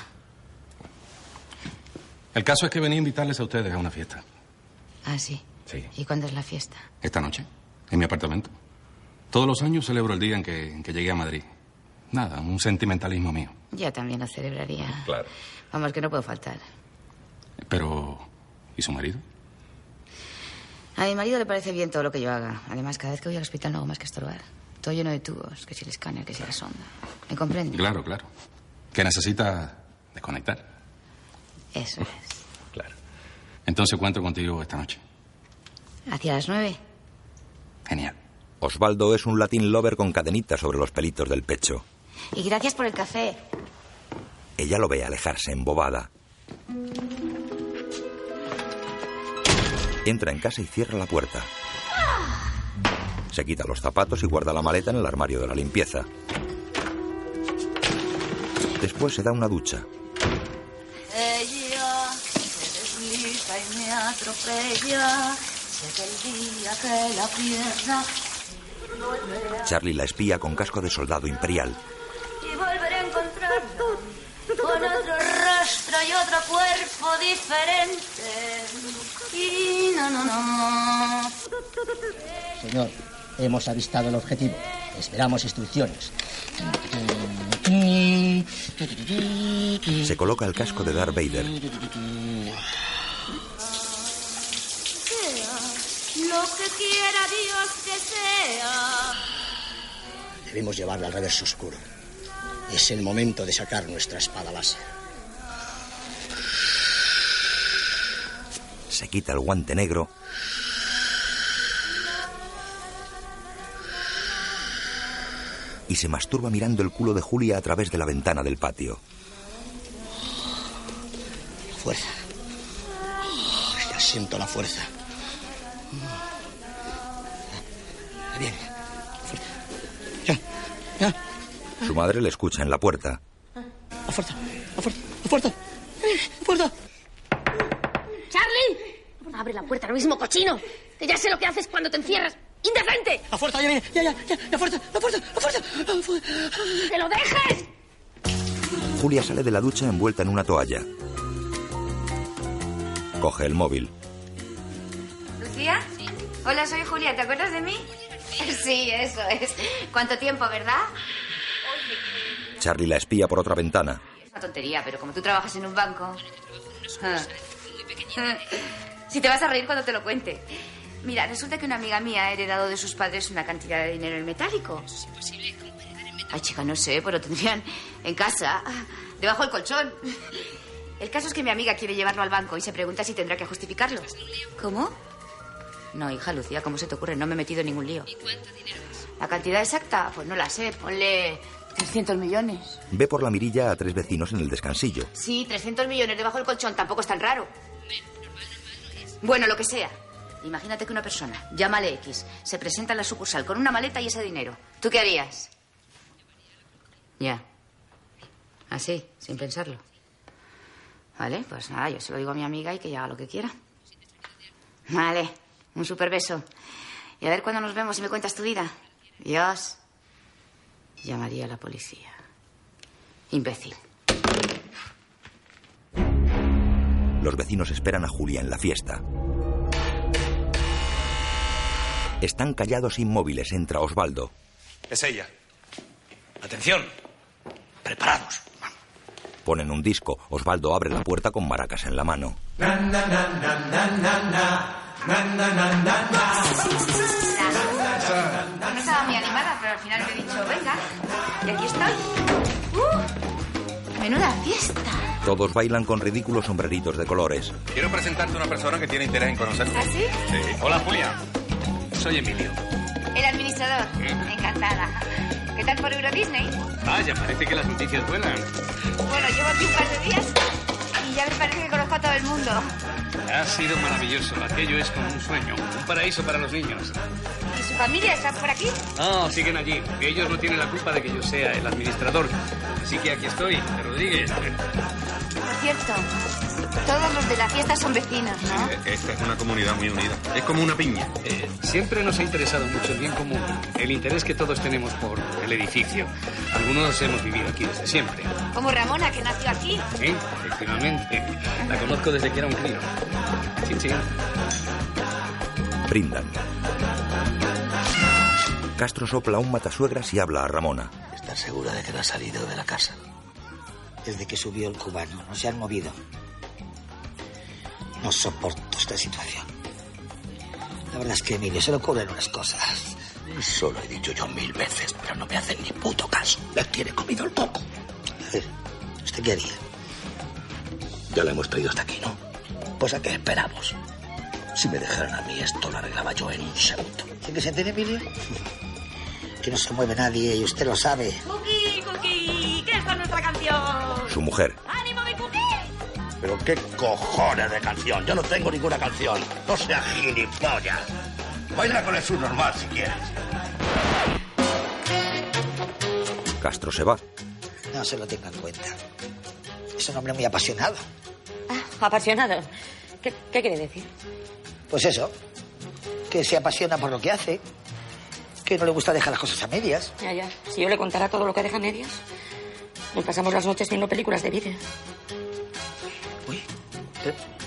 El caso es que venía a invitarles a ustedes a una fiesta. Ah, sí. Sí. ¿Y cuándo es la fiesta? Esta noche, en mi apartamento. Todos los años celebro el día en que, en que llegué a Madrid. Nada, un sentimentalismo mío. Yo también lo celebraría. Claro. Vamos, que no puedo faltar. Pero, ¿y su marido? A mi marido le parece bien todo lo que yo haga. Además, cada vez que voy al hospital no hago más que estorbar. Todo lleno de tubos, que si el escáner, que si la sonda. ¿Me comprende? Claro, claro. Que necesita desconectar. Eso es. Claro. Entonces cuento contigo esta noche. ¿Hacia las nueve? Genial. Osvaldo es un latín lover con cadenitas sobre los pelitos del pecho. Y gracias por el café. Ella lo ve alejarse embobada. Entra en casa y cierra la puerta. Se quita los zapatos y guarda la maleta en el armario de la limpieza. Después se da una ducha. Ella se desliza y me atropella. Sé que el día que la pierda Charlie la espía con casco de soldado imperial. y volveré a encontrar con otro rostro y otro cuerpo diferente. Y no, no, no. Señor, hemos avistado el objetivo. Esperamos instrucciones. Se coloca el casco de Darth Vader. Sea lo que quiera Dios que sea. Debemos llevarla al reverso oscuro. Es el momento de sacar nuestra espada láser. Se quita el guante negro. Y se masturba mirando el culo de Julia a través de la ventana del patio. Fuerza. Ya siento la fuerza. Bien. Ya, ya. Su madre le escucha en la puerta. A fuerza, a fuerza, a fuerza. A fuerza. ¡Charlie! Abre la puerta ahora mismo, cochino. Que ya sé lo que haces cuando te encierras. ¡Indecente! A fuerza, ya, ya, ya, ya, ya, a fuerza, a fuerza, a fuerza. a fuerza. ¡Que lo dejes! Julia sale de la ducha envuelta en una toalla. Coge el móvil. ¿Lucía? Hola, soy Julia. ¿Te acuerdas de mí? Sí, eso es. ¿Cuánto tiempo, verdad? Charlie la espía por otra ventana. Es una tontería, pero como tú trabajas en un banco... Ah. Si te vas a reír cuando te lo cuente. Mira, resulta que una amiga mía ha heredado de sus padres una cantidad de dinero en metálico. Ay, chica, no sé, pero lo tendrían en casa, debajo del colchón. El caso es que mi amiga quiere llevarlo al banco y se pregunta si tendrá que justificarlo. ¿Cómo? No, hija Lucía, ¿cómo se te ocurre? No me he metido en ningún lío. ¿La cantidad exacta? Pues no la sé. Ponle 300 millones. Ve por la mirilla a tres vecinos en el descansillo. Sí, 300 millones debajo del colchón tampoco es tan raro. Bueno, lo que sea. Imagínate que una persona, llámale X, se presenta en la sucursal con una maleta y ese dinero. ¿Tú qué harías? Ya. Así, sin pensarlo. Vale, pues nada, yo se lo digo a mi amiga y que haga lo que quiera. Vale, un super beso. Y a ver cuándo nos vemos y me cuentas tu vida. Dios. Llamaría a la policía. Imbécil. Los vecinos esperan a Julia en la fiesta. Están callados inmóviles. Entra Osvaldo. Es ella. Atención. Preparados. Ponen un disco. Osvaldo abre la puerta con maracas en la mano. No estaba muy animada, pero al final me he dicho, venga, y aquí estoy. ¡Uh! Menuda fiesta. Todos bailan con ridículos sombreritos de colores. Quiero presentarte a una persona que tiene interés en conocerte. ¿Ah, sí? Sí. Hola, Julia. Soy Emilio. El administrador. Encantada. ¿Qué tal por Euro Disney? Vaya, parece que las noticias vuelan. Bueno, llevo aquí un par de días y ya me parece que conozco a todo el mundo. Ha sido maravilloso. Aquello es como un sueño. Un paraíso para los niños. ¿Y su familia está por aquí? No, siguen allí. Ellos no tienen la culpa de que yo sea el administrador. Así que aquí estoy, Rodríguez. Por cierto, todos los de la fiesta son vecinos, ¿no? Esta es una comunidad muy unida. Es como una piña. Eh, siempre nos ha interesado mucho el bien común, el interés que todos tenemos por el edificio. Algunos hemos vivido aquí desde siempre. Como Ramona, que nació aquí. Sí, efectivamente. La conozco desde que era un crío. Chin, chin. Brindan. Castro sopla un matasuegras y habla a Ramona. ¿Estás segura de que no ha salido de la casa? Desde que subió el cubano, no se han movido. No soporto esta situación. La verdad es que Emilio se le ocurren unas cosas. Eso lo he dicho yo mil veces, pero no me hacen ni puto caso. Le tiene comido el coco. A ver, ¿usted qué haría? Ya lo hemos traído hasta aquí, ¿no? Pues a qué esperamos. Si me dejaran a mí esto, lo arreglaba yo en un segundo. ¿Sí que se entiende, Emilio? Que no se mueve nadie y usted lo sabe. Cookie, Cookie, esta es nuestra canción. Su mujer. ¡Ánimo, mi Cookie! Pero qué cojones de canción. Yo no tengo ninguna canción. No seas gilipollas. Baila con el subnormal si quieres. Castro se va. No se lo tenga en cuenta. Es un hombre muy apasionado. Apasionado. ¿Qué, qué quiere decir? Pues eso, que se apasiona por lo que hace, que no le gusta dejar las cosas a medias. Ya, ya. Si yo le contara todo lo que deja a medias, nos pasamos las noches viendo películas de vídeo.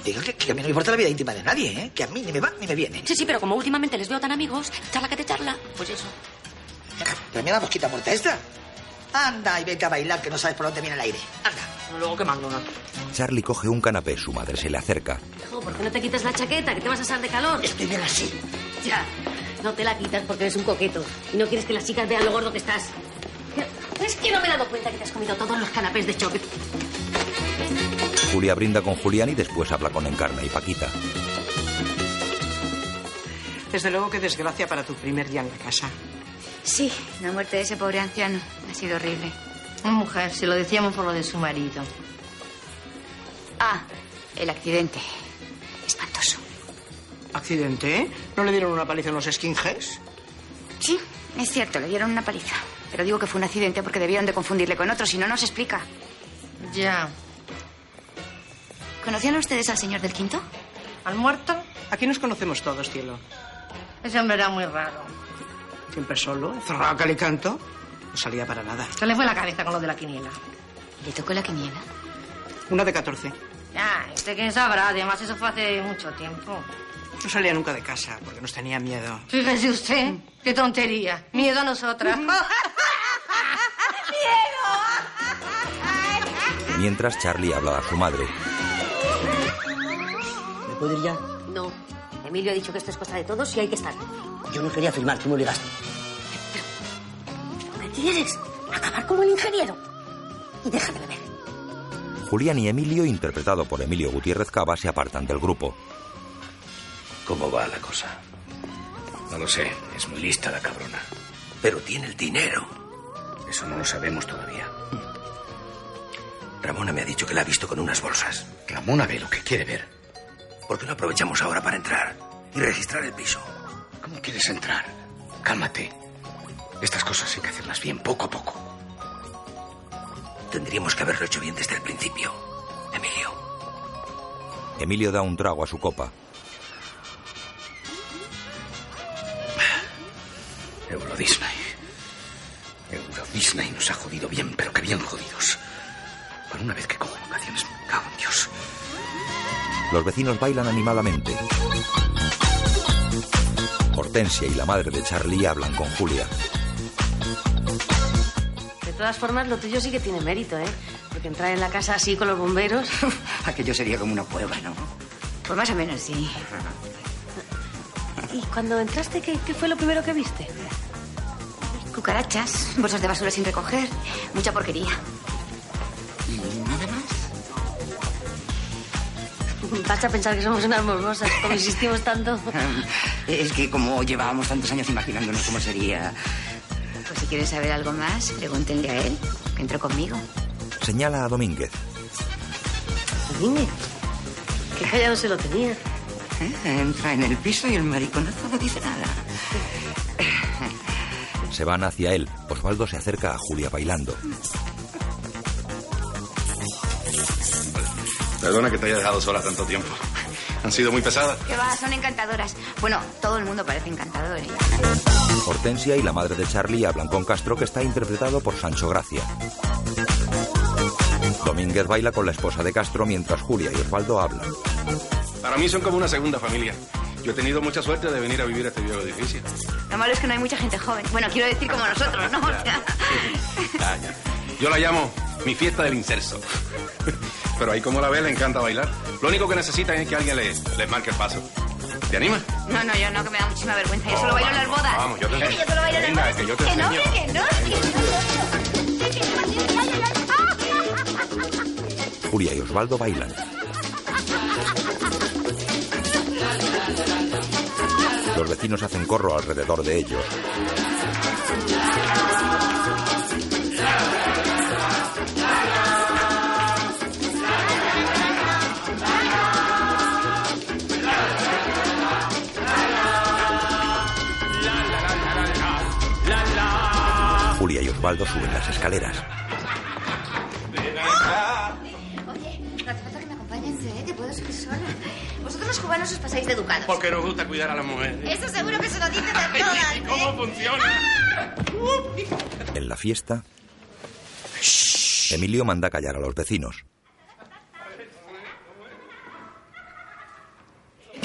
Diga que, que a mí no me importa la vida íntima de nadie, ¿eh? Que a mí ni me va ni me viene. Sí, sí, pero como últimamente les veo tan amigos, charla que te charla, pues eso. Pero mira la mosquita muerta esta. Anda y vete a bailar que no sabes por dónde viene el aire. Anda. Luego que mando, ¿no? Charlie coge un canapé. Su madre se le acerca. Hijo, ¿por qué no te quitas la chaqueta? Que te vas a asar de calor. Estoy bien así. Ya. No te la quitas porque eres un coqueto. Y no quieres que las chicas vean lo gordo que estás. Es que no me he dado cuenta que te has comido todos los canapés de choque. Julia brinda con Julián y después habla con Encarna y Paquita. Desde luego que desgracia para tu primer día en la casa. Sí, la muerte de ese pobre anciano ha sido horrible. Mujer, se lo decíamos por lo de su marido. Ah, el accidente. Espantoso. ¿Accidente? ¿No le dieron una paliza a los skinheads? Sí, es cierto, le dieron una paliza. Pero digo que fue un accidente porque debieron de confundirle con otro, si no, no se explica. Ya. ¿Conocían ustedes al señor del quinto? ¿Al muerto? Aquí nos conocemos todos, cielo. Ese hombre era muy raro. Siempre solo, encerrado a cal y canto. No salía para nada. Se le fue la cabeza con lo de la quiniela. ¿Le tocó la quiniela? Una de 14. Ya, este quién sabrá. Además, eso fue hace mucho tiempo. No salía nunca de casa porque nos tenía miedo. Fíjese usted, qué tontería. Miedo a nosotras. Mientras Charlie habla a su madre. ¿Me puedo ir ya? No. Emilio ha dicho que esto es cosa de todos y hay que estar. Yo no quería firmar, tú me obligaste. ¿Qué quieres? Acabar como el ingeniero. Y deja de beber. Julián y Emilio, interpretado por Emilio Gutiérrez Cava, se apartan del grupo. ¿Cómo va la cosa? No lo sé, es muy lista la cabrona. Pero tiene el dinero. Eso no lo sabemos todavía. Ramona me ha dicho que la ha visto con unas bolsas. Ramona ve lo que quiere ver. ¿Por qué no aprovechamos ahora para entrar y registrar el piso? ¿Cómo quieres entrar? Cálmate. Estas cosas hay que hacerlas bien, poco a poco. Tendríamos que haberlo hecho bien desde el principio. Emilio. Emilio da un trago a su copa. Euro Disney. Euro Disney nos ha jodido bien, pero que bien jodidos. Por una vez que cojo vacaciones, Los vecinos bailan animadamente. Hortensia y la madre de Charlie hablan con Julia. De todas formas, lo tuyo sí que tiene mérito, ¿eh? Porque entrar en la casa así con los bomberos. Aquello sería como una cueva, ¿no? Pues más o menos, sí. ¿Y cuando entraste, qué, qué fue lo primero que viste? Cucarachas, bolsas de basura sin recoger, mucha porquería. Vas a pensar que somos unas morbosas, como insistimos tanto. Es que como llevábamos tantos años imaginándonos cómo sería... Pues si quieres saber algo más, pregúntenle a él, que entró conmigo. Señala a Domínguez. Dime, qué callado se lo tenía. ¿Eh? Entra en el piso y el mariconazo no dice nada. Se van hacia él. Osvaldo se acerca a Julia bailando. Perdona que te haya dejado sola tanto tiempo. Han sido muy pesadas. Que va, son encantadoras. Bueno, todo el mundo parece encantador. ¿eh? Hortensia y la madre de Charlie hablan con Castro, que está interpretado por Sancho Gracia. Domínguez baila con la esposa de Castro mientras Julia y Osvaldo hablan. Para mí son como una segunda familia. Yo he tenido mucha suerte de venir a vivir a este viejo edificio. Lo malo es que no hay mucha gente joven. Bueno, quiero decir como nosotros, ¿no? Ya, ya. Yo la llamo mi fiesta del inserso. Pero ahí como la ves le encanta bailar. Lo único que necesitan es que alguien le, les marque el paso. ¿Te animas? no, no, yo no, que me da muchísima vergüenza. Yo No, solo bailo en las bodas. vamos, yo te Que enseño. yo solo bailo en las bodas. que yo te que no, hombre, que no, que no. Julia y Osvaldo bailan. Los vecinos hacen corro alrededor de ellos. Osvaldo suben las escaleras. Oye, no hace falta que me acompañes, ¿eh? Que puedo subir sola. Vosotros los cubanos os pasáis de educados. Porque nos gusta cuidar a la mujer. Eso seguro que se lo dicen a todas, ¿eh? ¿Cómo funciona? En la fiesta, Emilio manda callar a los vecinos.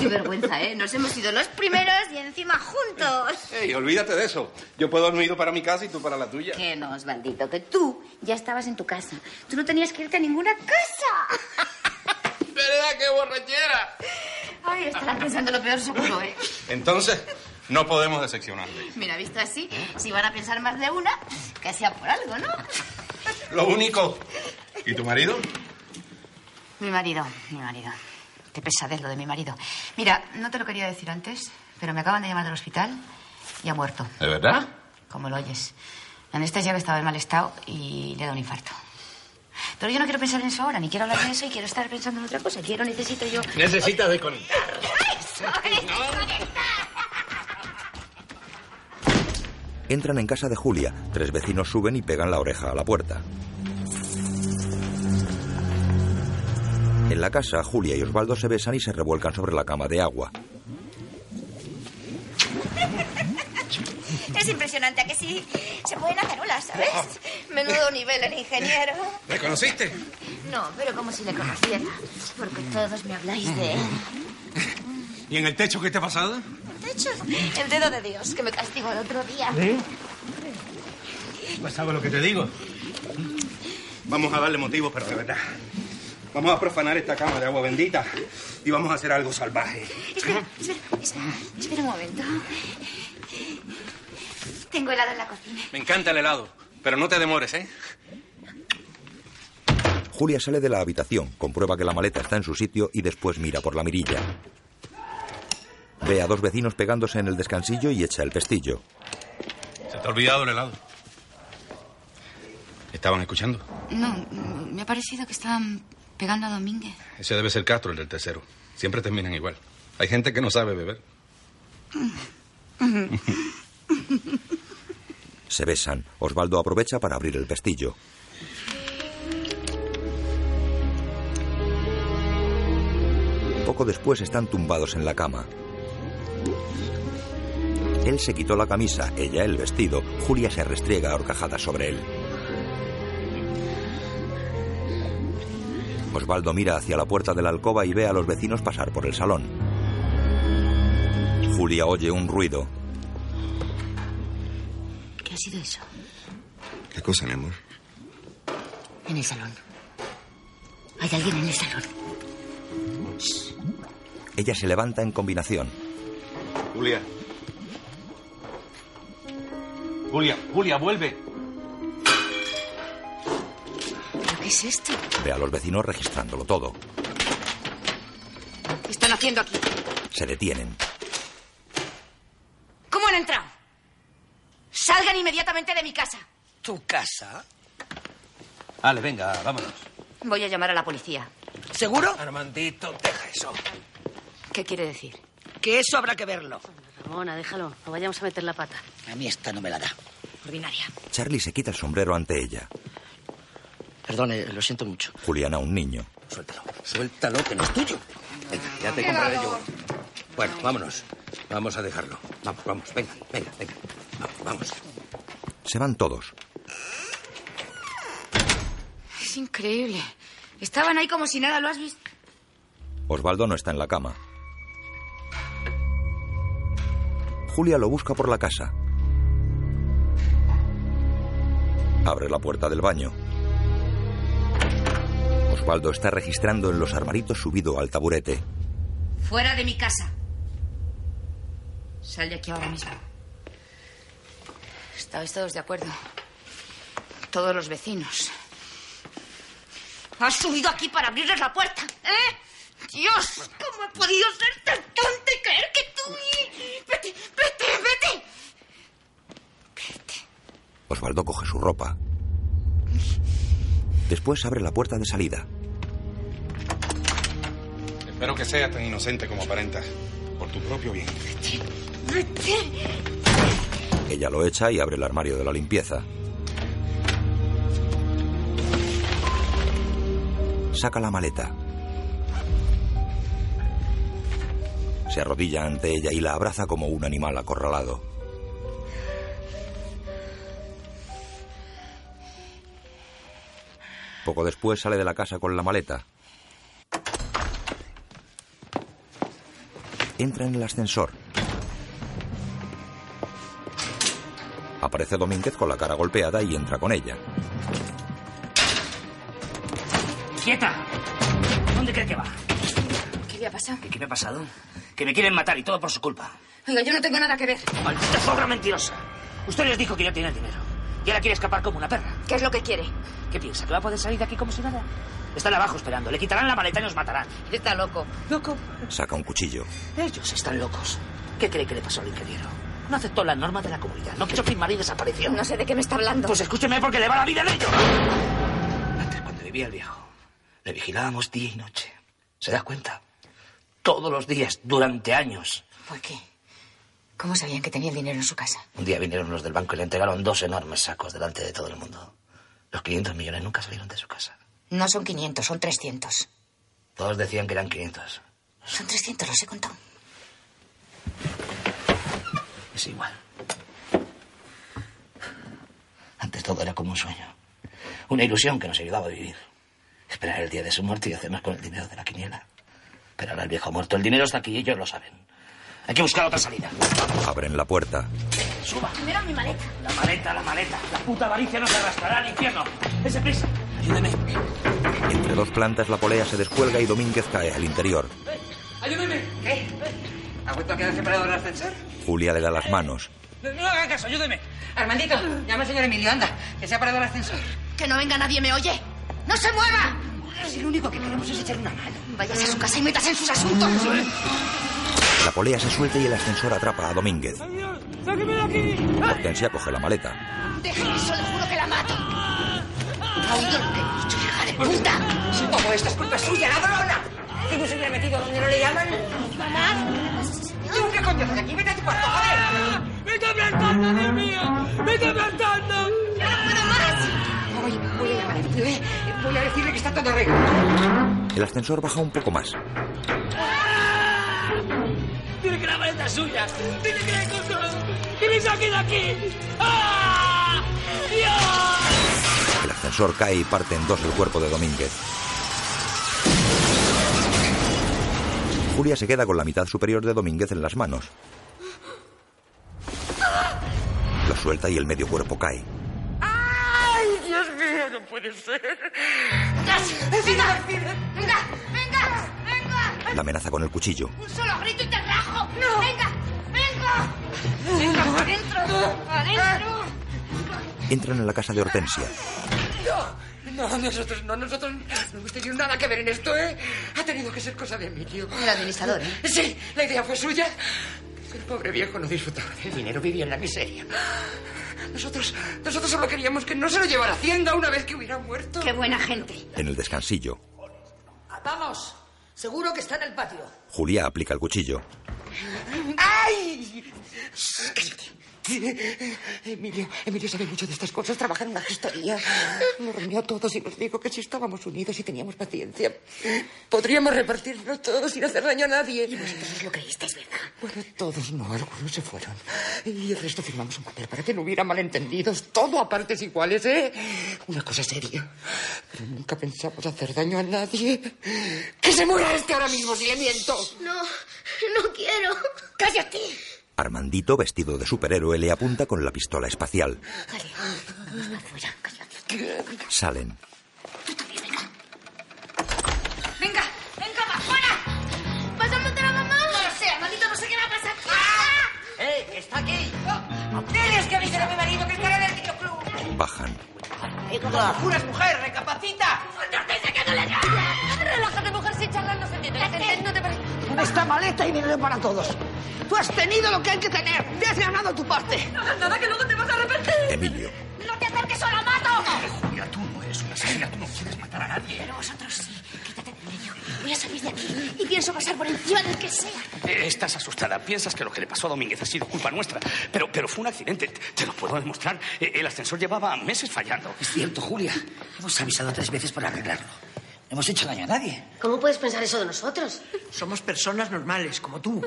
Qué vergüenza, ¿eh? Nos hemos ido los primeros y encima juntos. Ey, olvídate de eso. Yo puedo haberme ido para mi casa y tú para la tuya. Que no, Osvaldito, que tú ya estabas en tu casa. Tú no tenías que irte a ninguna casa. ¿Verdad qué borrachera? Ay, estarán pensando lo peor seguro, ¿eh? Entonces, no podemos decepcionarle. Mira, visto así, si van a pensar más de una, que sea por algo, ¿no? Lo único. ¿Y tu marido? Mi marido, mi marido. Qué pesadez lo de mi marido. Mira, no te lo quería decir antes, pero me acaban de llamar del hospital y ha muerto, ¿De verdad? como lo oyes. La anestesia que estaba en mal estado y le da un infarto. Pero yo no quiero pensar en eso ahora, ni quiero hablar de eso y quiero estar pensando en otra cosa. Quiero, necesito yo... Necesitas desconectar. Entran en casa de Julia. Tres vecinos suben y pegan la oreja a la puerta. En la casa, Julia y Osvaldo se besan y se revuelcan sobre la cama de agua. Es impresionante, ¿a que sí? Se pueden hacer olas, ¿sabes? Menudo nivel el ingeniero. ¿Me conociste? No, pero como si le conociera. Porque todos me habláis de él. ¿Y en el techo qué te ha pasado? De hecho, el dedo de Dios que me castigó el otro día. Pues sabes lo que te digo. Vamos a darle motivos, pero de verdad. Vamos a profanar esta cama de agua bendita y vamos a hacer algo salvaje. Espera, espera, espera, espera un momento. Tengo helado en la cocina. Me encanta el helado, pero no te demores, ¿eh? Julia sale de la habitación, comprueba que la maleta está en su sitio y después mira por la mirilla. Ve a dos vecinos pegándose en el descansillo y echa el pestillo. Se te ha olvidado el helado. ¿Estaban escuchando? No, me ha parecido que estaban pegando a Domínguez. Ese debe ser Castro, el del tercero. Siempre terminan igual. Hay gente que no sabe beber. Se besan. Osvaldo aprovecha para abrir el pestillo. Poco después están tumbados en la cama. Él se quitó la camisa, ella el vestido. Julia se restriega a horcajadas sobre él. Osvaldo mira hacia la puerta de la alcoba y ve a los vecinos pasar por el salón. Julia oye un ruido. ¿Qué ha sido eso? ¿Qué cosa, mi amor? En el salón. Hay alguien en el salón. Ella se levanta en combinación. Julia. Julia, Julia, vuelve. Es esto? Ve a los vecinos registrándolo todo. ¿Qué están haciendo aquí? Se detienen. ¿Cómo han entrado? Salgan inmediatamente de mi casa. ¿Tu casa? Vale, venga, vámonos. Voy a llamar a la policía. ¿Seguro? Armandito, deja eso. ¿Qué quiere decir? Que eso habrá que verlo. Ramona, déjalo. No vayamos a meter la pata. A mí esta no me la da. Ordinaria. Charlie se quita el sombrero ante ella. Perdone, lo siento mucho. Juliana, un niño. Suéltalo, suéltalo, que no es tuyo. Venga, ya te compraré yo. Bueno, vámonos. Vamos a dejarlo. Vamos, vamos, venga, venga, venga. Vamos, vamos. Se van todos. Es increíble. Estaban ahí como si nada, ¿lo has visto? Osvaldo no está en la cama. Julia lo busca por la casa. Abre la puerta del baño. Osvaldo está registrando en los armaritos subido al taburete. Fuera de mi casa. Sal de aquí ahora mismo. Estabais todos de acuerdo. Todos los vecinos. Has subido aquí para abrirles la puerta, ¿eh? Dios, ¿cómo he podido ser tan tonta y creer que tú... Vete, vete, vete. Osvaldo coge su ropa. Después abre la puerta de salida. Espero que seas tan inocente como aparentas. Por tu propio bien. Ella lo echa y abre el armario de la limpieza. Saca la maleta. Se arrodilla ante ella y la abraza como un animal acorralado. Poco después sale de la casa con la maleta. Entra en el ascensor. Aparece Domínguez con la cara golpeada y entra con ella. ¡Quieta! ¿Dónde cree que va? ¿Qué le ha pasado? ¿Qué, qué me ha pasado? Que me quieren matar y todo por su culpa. Oiga, yo no tengo nada que ver. ¡Maldita sobra mentirosa! Usted les dijo que ya tiene el dinero. Y ahora quiere escapar como una perra. ¿Qué es lo que quiere? ¿Qué piensa? ¿Que va a poder salir de aquí como si nada? Están abajo esperando. Le quitarán la maleta y nos matarán. Está loco. ¿Loco? Saca un cuchillo. Ellos están locos. ¿Qué cree que le pasó al ingeniero? No aceptó las normas de la comunidad. No quiso firmar y desapareció. No sé de qué me está hablando. Pues escúcheme porque le va la vida en ello. Antes, cuando vivía el viejo, le vigilábamos día y noche. ¿Se da cuenta? Todos los días, durante años. ¿Por qué? ¿Cómo sabían que tenía el dinero en su casa? Un día vinieron los del banco y le entregaron dos enormes sacos delante de todo el mundo. Los 500 millones nunca salieron de su casa. No son 500, son 300. Todos decían que eran 500. Son 300, los he contado. Es igual. Antes todo era como un sueño. Una ilusión que nos ayudaba a vivir. Esperar el día de su muerte y hacernos con el dinero de la quiniela. Pero ahora el viejo muerto. El dinero está aquí y ellos lo saben. Hay que buscar otra salida. Abren la puerta. Suba. Primero mi maleta. La maleta, la maleta. La puta avaricia no se arrastrará al infierno. ¡Ese prisa! Ayúdeme. Entre dos plantas la polea se descuelga y Domínguez cae al interior. ¡Ayúdeme! ¿Qué? ¿Ha vuelto a quedarse parado en el ascensor? Julia le da las manos. No, no haga caso, ayúdeme. Armandito, llama al señor Emilio, anda, que se ha parado el ascensor. Que no venga nadie, ¿me oye? ¡No se mueva! Si lo único que queremos es echar una mano. Váyase a su casa y métase en sus asuntos. La polea se suelta y el ascensor atrapa a Domínguez. ¡Sáqueme de aquí! Hortensia coge la maleta. Deje eso, le juro que la mato. ¿Ha oído lo he dicho, hija de puta? Si todo esto es culpa suya, ladrona. Que no se hubiera metido donde no le llaman. Mamá. ¿Tú qué coño haces aquí? Vete a tu cuarto, joder. ¡Me está plantando, Dios mío! ¡Me está plantando! ¡Ya no puedo más! Voy, voy a llamar a ¿eh? Voy a decirle que está todo arreglado. El ascensor baja un poco más. Dile que la maleta es suya. Dile que la encontró. ¡Que me saque de aquí! ¡Ah! ¡Dios! El ascensor cae y parte en dos el cuerpo de Domínguez. Julia se queda con la mitad superior de Domínguez en las manos. Lo suelta y el medio cuerpo cae. ¡Ay, Dios mío, no puede ser! ¡Venga! ¡Venga! ¡Venga! ¡Venga! La amenaza con el cuchillo. ¡Un solo grito y te rajo! ¡No! ¡Venga! ¡Venga! ¡Venga, adentro! ¡Adentro! Entran en la casa de Hortensia. No, no, nosotros no, nosotros no hemos tenido nada que ver en esto, ¿eh? Ha tenido que ser cosa de Emilio. El administrador, ¿eh? Sí, la idea fue suya. El pobre viejo no disfrutaba del dinero, vivía en la miseria. Nosotros, nosotros solo queríamos que no se lo llevara a Hacienda una vez que hubiera muerto. ¡Qué buena gente! En el descansillo, Vamos, seguro que está en el patio. Julia aplica el cuchillo. ¡Ay! Cállate. Emilio, Emilio sabe mucho de estas cosas, trabaja en una gestoría. Nos reunió a todos y nos dijo que si estábamos unidos y teníamos paciencia, podríamos repartirlo todo sin hacer daño a nadie. Y vosotros lo creísteis, ¿verdad? Bueno, todos no, algunos se fueron. Y el resto firmamos un papel para que no hubiera malentendidos, todo a partes iguales, ¿eh? Una cosa seria. Pero nunca pensamos hacer daño a nadie. ¡Que se muera este ahora mismo, si le miento! No, no quiero. ¡Cállate! Armandito, vestido de superhéroe, le apunta con la pistola espacial. Salen. ¡Venga! ¡Venga, va fuera! ¿Vas a matar a mamá? No lo sé, maldito, no sé qué va a pasar. ¡Ah! ¡Eh, está aquí! ¡Tienes que avisar a mi marido que estará en el videoclub! Bajan. ¡Juras, mujer! ¡Recapacita! ¡Dice que no le! Relájate, esta maleta hay dinero para todos. Tú has tenido lo que hay que tener. Te has ganado tu parte. No hagas nada que luego te vas a arrepentir. Emilio. ¡No te acerques o la mato! Julia, tú no eres una asesina, tú no quieres matar a nadie. Pero vosotros sí. Quítate del medio. Voy a salir de aquí y pienso pasar por encima del que sea. Eh, Estás asustada. Piensas que lo que le pasó a Domínguez ha sido culpa nuestra. Pero, pero fue un accidente. Te lo puedo demostrar. Eh, El ascensor llevaba meses fallando. Es cierto, Julia. Hemos avisado tres veces para arreglarlo. No hemos hecho daño a nadie. ¿Cómo puedes pensar eso de nosotros? Somos personas normales, como tú.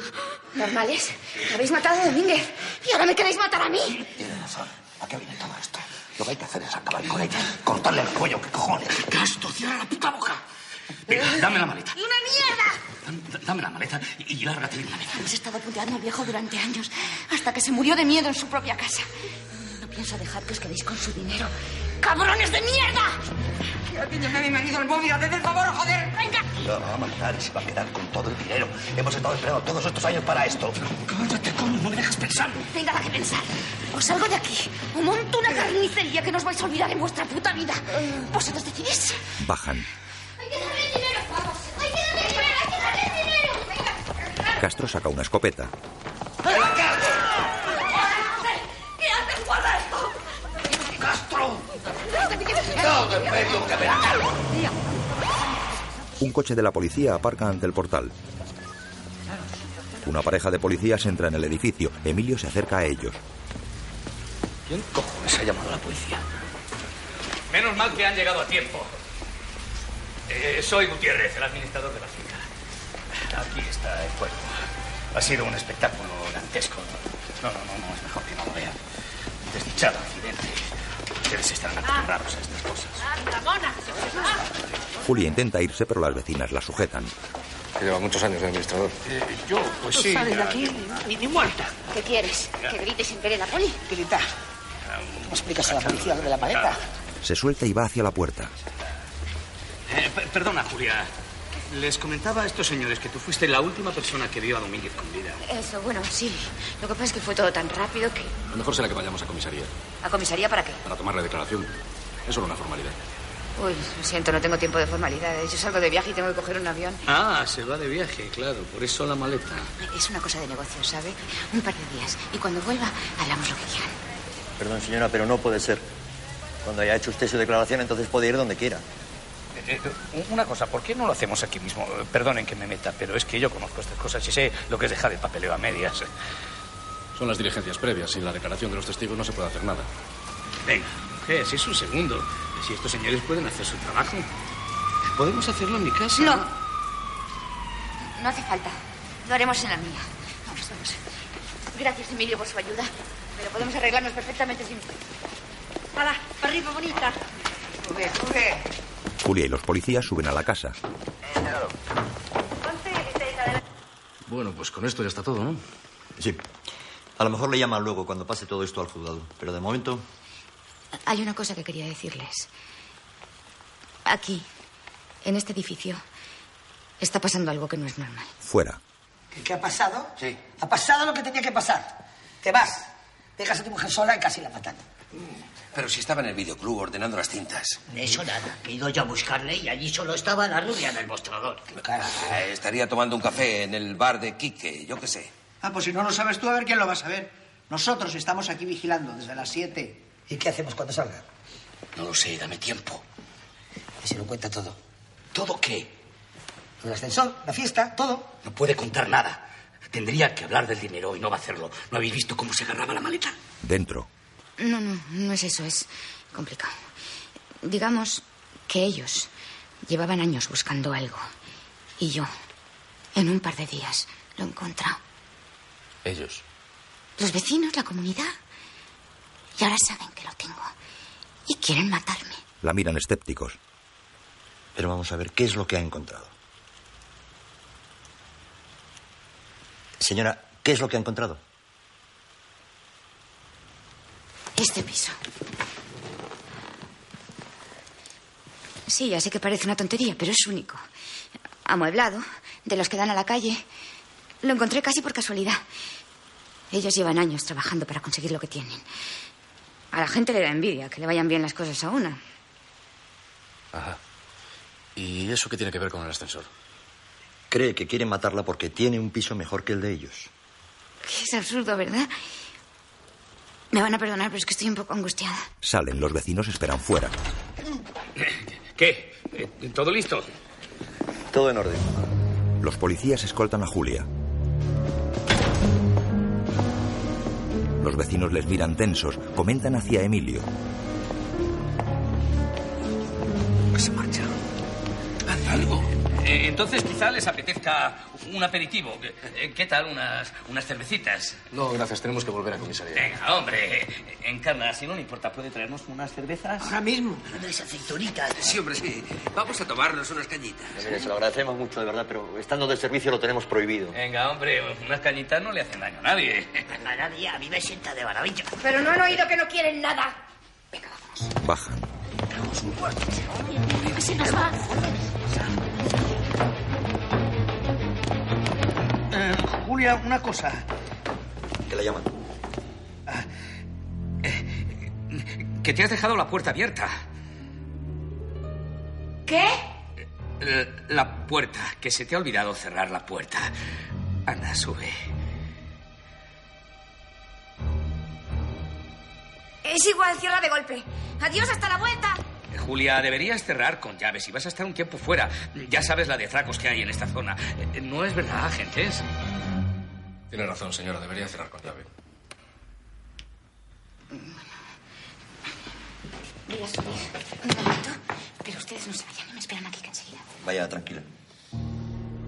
¿Normales? Habéis matado a Domínguez y ahora me queréis matar a mí. Tienes razón. ¿A qué viene todo esto? Lo que hay que hacer es acabar con ella. Cortarle el cuello. ¿Qué cojones? ¡Gasto! ¡Cierra la puta boca! Venga, dame la maleta. ¡Una mierda! Dame, dame la maleta y, y lárgate de una vez. Hemos estado puteando al viejo durante años, hasta que se murió de miedo en su propia casa. Pienso dejar que os quedéis con su dinero. ¡Cabrones de mierda! Atiéndeme a mi marido al móvil, haced el favor, joder. ¡Venga! La va a matar y se va a quedar con todo el dinero. Hemos estado esperando todos estos años para esto. Cállate, coño, no me dejas pensar. Tenga nada que pensar. O salgo de aquí, o monto una carnicería que no os vais a olvidar en vuestra puta vida. Vosotros decidís. Bajan. ¡Hay que darle el dinero! ¡Vamos! ¡Hay que darle el dinero! ¡Hay que darle el dinero! ¡Venga! Castro saca una escopeta. ¿Qué haces? ¡Guarda esto! ¡Castro! ¡No, en medio, que me Un coche de la policía aparca ante el portal. Una pareja de policías entra en el edificio. Emilio se acerca a ellos. ¿Quién cojones ha llamado a la policía? Menos mal que han llegado a tiempo. Eh, soy Gutiérrez, el administrador de la finca. Aquí está el cuerpo. Ha sido un espectáculo dantesco. No, no, no, no, es mejor que no lo vean. Desdichado accidente. Ustedes están acostumbrados a estas cosas. ¡Anda, mona! Julia intenta irse, pero las vecinas la sujetan. Lleva muchos años de administrador. yo, pues Tú sales de aquí y ni muerta. ¿Qué quieres? ¿Que grites sin querer la poli? Grita. ¿Cómo explicas a la policía lo de la maleta? Se suelta y va hacia la puerta. Eh, per- perdona, Julia. Les comentaba a estos señores que tú fuiste la última persona que vio a Domínguez con vida. Eso, bueno, sí. Lo que pasa es que fue todo tan rápido que... Lo mejor será que vayamos a comisaría ¿A comisaría para qué? para tomar la declaración. Es solo una formalidad. Uy, lo siento, no tengo tiempo de formalidades. Yo salgo de viaje y tengo que coger un avión. Ah, se va de viaje, claro. Por eso la maleta. Es una cosa de negocio, ¿sabe? Un par de días. Y cuando vuelva, hablamos lo que quieran. Perdón, señora, pero no puede ser. Cuando haya hecho usted su declaración, entonces puede ir donde quiera. Eh, eh, una cosa, ¿por qué no lo hacemos aquí mismo? Perdonen que me meta, pero es que yo conozco estas cosas y sé lo que es dejar el papeleo a medias. Son las diligencias previas. Sin la declaración de los testigos no se puede hacer nada. Venga, si es un segundo. Si estos señores pueden hacer su trabajo. Podemos hacerlo en mi casa. No. No hace falta. Lo haremos en la mía. Vamos, vamos. Gracias, Emilio, por su ayuda. Pero podemos arreglarnos perfectamente sin... ¡Hala! ¡Para arriba, bonita! Sube, sube. Julia y los policías suben a la casa. Bueno, pues con esto ya está todo, ¿no? Sí. A lo mejor le llaman luego cuando pase todo esto al juzgado. Pero de momento, Hay una cosa que quería decirles. Aquí, en este edificio, está pasando algo que no es normal. Fuera. ¿Qué, qué ha pasado? Sí. Ha pasado lo que tenía que pasar. Te vas. Dejas a tu mujer sola y casi la matan. Pero si estaba en el videoclub ordenando las cintas. De eso nada. He ido yo a buscarle y allí solo estaba la rubia del mostrador. Ah, estaría tomando un café en el bar de Quique, yo qué sé. Ah, pues si no lo sabes tú, a ver quién lo va a saber. Nosotros estamos aquí vigilando desde las 7. ¿Y qué hacemos cuando salga? No lo sé, dame tiempo. Y se lo cuenta todo. ¿Todo qué? El ascensor, la fiesta, todo. No puede contar nada. Tendría que hablar del dinero y no va a hacerlo. ¿No habéis visto cómo se agarraba la maleta? Dentro. No, no, no es eso, es complicado. Digamos que ellos llevaban años buscando algo. Y yo, en un par de días, lo he encontrado. Ellos. Los vecinos, la comunidad. Y ahora saben que lo tengo. Y quieren matarme. La miran escépticos. pero vamos a ver qué es lo que ha encontrado. Señora, ¿qué es lo que ha encontrado? Este piso. Sí, ya sé que parece una tontería, pero es único. Amueblado, de los que dan a la calle. Lo encontré casi por casualidad. Ellos llevan años trabajando para conseguir lo que tienen. A la gente le da envidia que le vayan bien las cosas a una. Ajá. ¿Y eso qué tiene que ver con el ascensor? Cree que quiere matarla porque tiene un piso mejor que el de ellos. Es absurdo, ¿verdad? Me van a perdonar, pero es que estoy un poco angustiada. Salen, los vecinos esperan fuera. ¿Qué? Eh, ¿Todo listo? Todo en orden. Los policías escoltan a Julia. Los vecinos les miran tensos, comentan hacia Emilio. Se marcha. Haz algo. Eh, entonces quizá les apetezca un aperitivo. Eh, ¿Qué tal unas, unas cervecitas? No, gracias, tenemos que volver a comisaría. Venga, hombre. Encarna, si no le importa, ¿puede traernos unas cervezas? Ahora mismo. Unas aceitunitas. Sí, hombre, sí. Vamos a tomarnos unas cañitas. Mire, se lo agradecemos mucho, de verdad, pero estando de servicio lo tenemos prohibido. Venga, hombre, unas cañitas no le hacen daño a nadie. A nadie, a mí me sienta de maravilla. Pero no han oído que no quieren nada. Bajan. Se nos va. Eh, Julia, una cosa. ¿Qué la llaman? Que te has dejado la puerta abierta. ¿Qué? Eh, La puerta, que se te ha olvidado cerrar la puerta. Anda, sube. Es igual, cierra de golpe. Adiós, hasta la vuelta. Eh, Julia, deberías cerrar con llaves y vas a estar un tiempo fuera. Ya sabes la de fracos que hay en esta zona. Eh, No es verdad, agentes. Tiene razón, señora, debería cerrar con llave. Voy a subir un momento, pero ustedes no se vayan me esperan aquí que enseguida. Vaya, tranquila.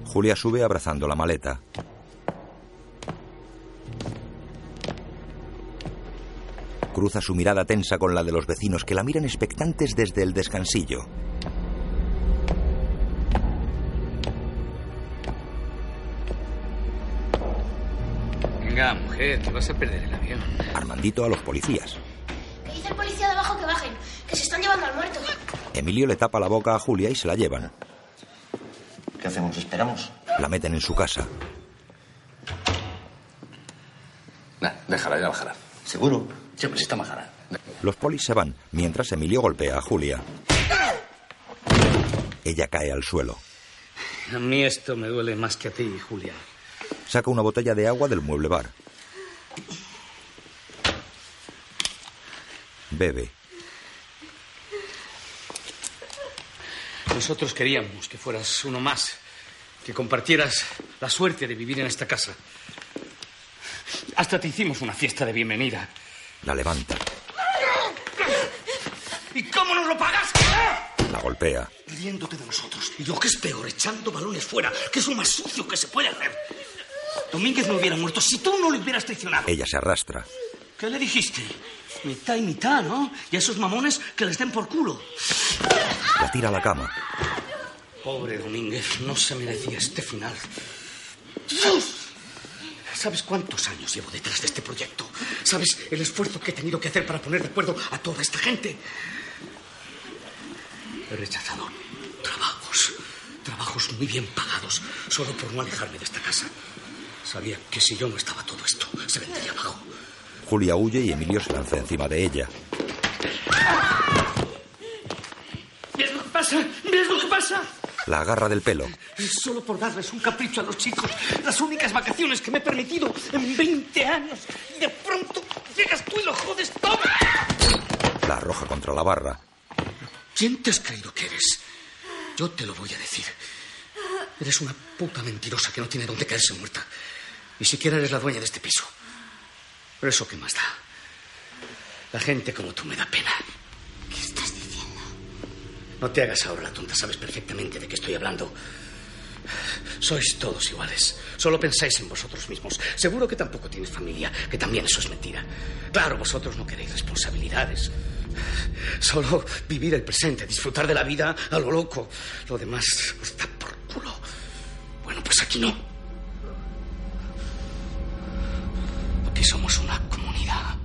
Julia sube abrazando la maleta. Cruza su mirada tensa con la de los vecinos que la miran expectantes desde el descansillo. Venga, mujer, que vas a perder el avión. Armandito a los policías. Que dice el policía de abajo que bajen, que se están llevando al muerto. Emilio le tapa la boca a Julia y se la llevan. ¿Qué hacemos? ¿Esperamos? La meten en su casa. Nah, déjala, ya bajará. ¿Seguro? Los polis se van, mientras Emilio golpea a Julia. Ella cae al suelo. A mí esto me duele más que a ti, Julia. Saca una botella de agua del mueble bar. Bebe. Nosotros queríamos que fueras uno más, que compartieras la suerte de vivir en esta casa. Hasta te hicimos una fiesta de bienvenida. La levanta. ¿Y cómo nos lo pagas? La golpea. Riéndote de nosotros. Y lo que es peor, echando balones fuera, que es lo más sucio que se puede hacer. Domínguez no hubiera muerto si tú no le hubieras traicionado. Ella se arrastra. ¿Qué le dijiste? Mitad y mitad, ¿no? Y a esos mamones que les den por culo. La tira a la cama. Pobre Domínguez, no se merecía este final. Dios! ¿Sabes cuántos años llevo detrás de este proyecto? ¿Sabes el esfuerzo que he tenido que hacer para poner de acuerdo a toda esta gente? He rechazado trabajos, trabajos muy bien pagados, solo por no alejarme de esta casa. Sabía que si yo no estaba todo esto, se vendría abajo. Julia huye y Emilio se lanza encima de ella. ¿Ves lo que pasa? ¿Ves lo que pasa? La agarra del pelo. Es solo por darles un capricho a los chicos. Las únicas vacaciones que me he permitido en 20 años. Y de pronto llegas tú y lo jodes todo. La arroja contra la barra. ¿Quién te has creído que eres? Yo te lo voy a decir. Eres una puta mentirosa que no tiene dónde caerse muerta. Ni siquiera eres la dueña de este piso. Pero eso qué más da. La gente como tú me da pena. ¿Qué estás diciendo? No te hagas ahora la tonta, sabes perfectamente de qué estoy hablando. Sois todos iguales. Solo pensáis en vosotros mismos. Seguro que tampoco tienes familia, que también eso es mentira. Claro, vosotros no queréis responsabilidades. Solo vivir el presente, disfrutar de la vida a lo loco. Lo demás da por culo. Bueno, pues aquí no. Aquí somos una comunidad.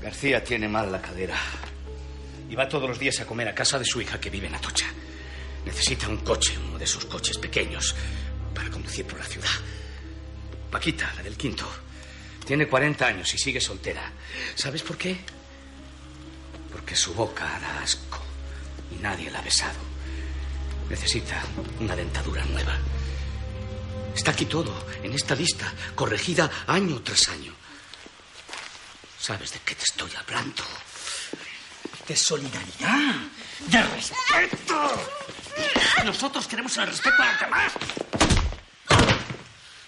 García tiene mal la cadera. Y va todos los días a comer a casa de su hija que vive en Atocha. Necesita un coche, uno de esos coches pequeños, para conducir por la ciudad. Paquita, la del quinto, tiene 40 años y sigue soltera. ¿Sabes por qué? Porque su boca da asco y nadie la ha besado. Necesita una dentadura nueva. Está aquí todo, en esta lista, corregida año tras año. ¿Sabes de qué te estoy hablando? De solidaridad, de respeto. Nosotros queremos el respeto a los demás.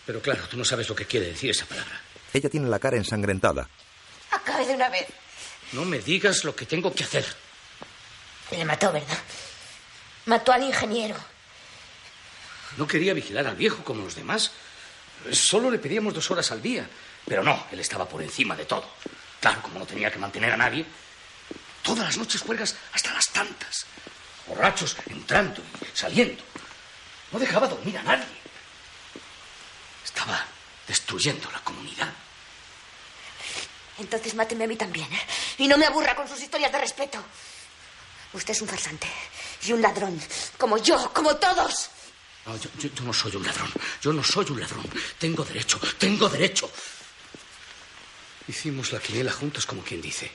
Pero claro, tú no sabes lo que quiere decir esa palabra. Ella tiene la cara ensangrentada. Acabe de una vez. No me digas lo que tengo que hacer. Le mató, ¿verdad? Mató al ingeniero. No quería vigilar al viejo como los demás. Solo le pedíamos dos horas al día. Pero no, él estaba por encima de todo. Claro, como no tenía que mantener a nadie. Todas las noches juegas hasta las tantas. Borrachos entrando y saliendo. No dejaba dormir a nadie. Estaba destruyendo la comunidad. Entonces máteme a mí también, ¿eh? Y no me aburra con sus historias de respeto. Usted es un farsante y un ladrón, como yo, como todos. No, yo, yo- yo no soy un ladrón. Yo no soy un ladrón. Tengo derecho, tengo derecho. Hicimos la quiniela juntos, como quien dice.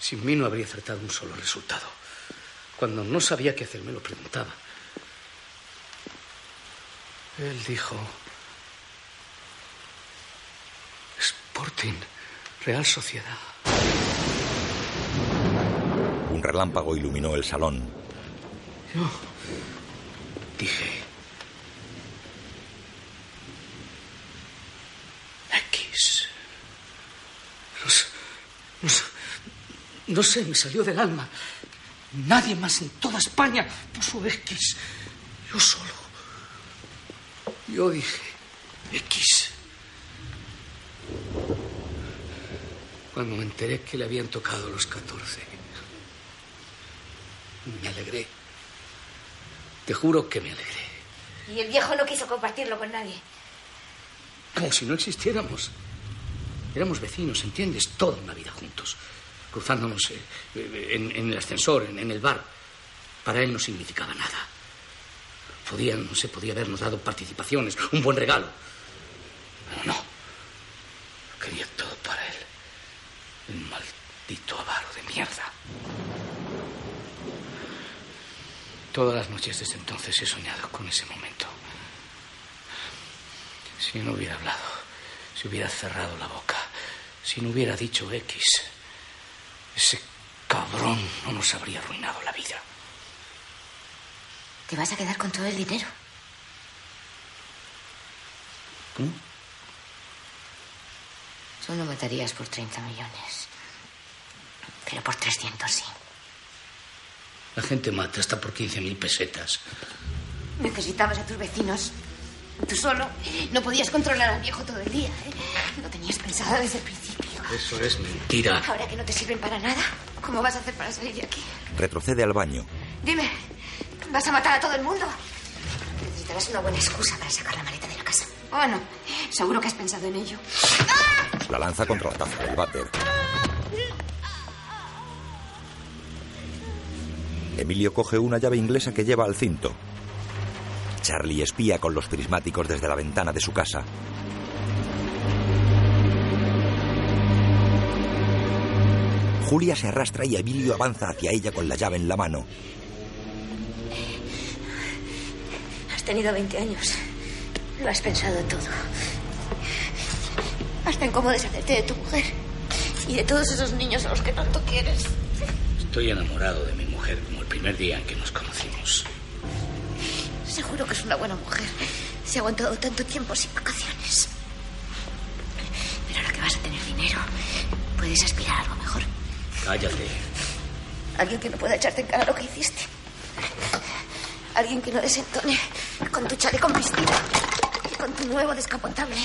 Sin mí no habría acertado un solo resultado. Cuando no sabía qué hacer, me lo preguntaba. Él dijo... Sporting, Real Sociedad. Un relámpago iluminó el salón. Yo dije... X. No sé- no sé, me salió del alma. Nadie más en toda España puso X. Yo solo. Yo dije X. Cuando me enteré que le habían tocado los 14, me alegré. Te juro que me alegré. Y el viejo no quiso compartirlo con nadie. Como si no existiéramos. Éramos vecinos, ¿entiendes? Toda una vida juntos. Cruzándonos eh, eh, en, el ascensor, en, el bar. Para él no significaba nada. Podía, no sé, podía habernos dado participaciones, un buen regalo. Pero no. Quería todo para él. El maldito avaro de mierda. Todas las noches desde entonces he soñado con ese momento. Si no hubiera hablado, si hubiera cerrado la boca, si no hubiera dicho X, ese cabrón no nos habría arruinado la vida. Te vas a quedar con todo el dinero. ¿Mm? Tú no matarías por 30 millones. Pero por 300 sí. La gente mata hasta por 15.000 pesetas. Necesitabas a tus vecinos. Tú solo no podías controlar al viejo todo el día. ¿eh? Lo tenías pensado desde el principio. Eso es mentira. Ahora que no te sirven para nada, ¿cómo vas a hacer para salir de aquí? Retrocede al baño. Dime, ¿vas a matar a todo el mundo? Necesitarás una buena excusa para sacar la maleta de la casa. Bueno, seguro que has pensado en ello. La lanza contra la taza del váter. Emilio coge una llave inglesa que lleva al cinto. Charlie espía con los prismáticos desde la ventana de su casa. Julia se arrastra y Emilio avanza hacia ella con la llave en la mano. Has tenido 20 años. Lo has pensado todo. Hasta en cómo deshacerte de tu mujer. Y de todos esos niños a los que tanto quieres. Estoy enamorado de mi mujer como el primer día en que nos conocimos. Seguro que es una buena mujer. Se ha aguantado tanto tiempo sin vacaciones. Pero ahora que vas a tener dinero, puedes aspirar a algo mejor. Cállate. Alguien que no pueda echarte en cara lo que hiciste. Alguien que no desentone con tu chaleco con piscina y con tu nuevo descapotable.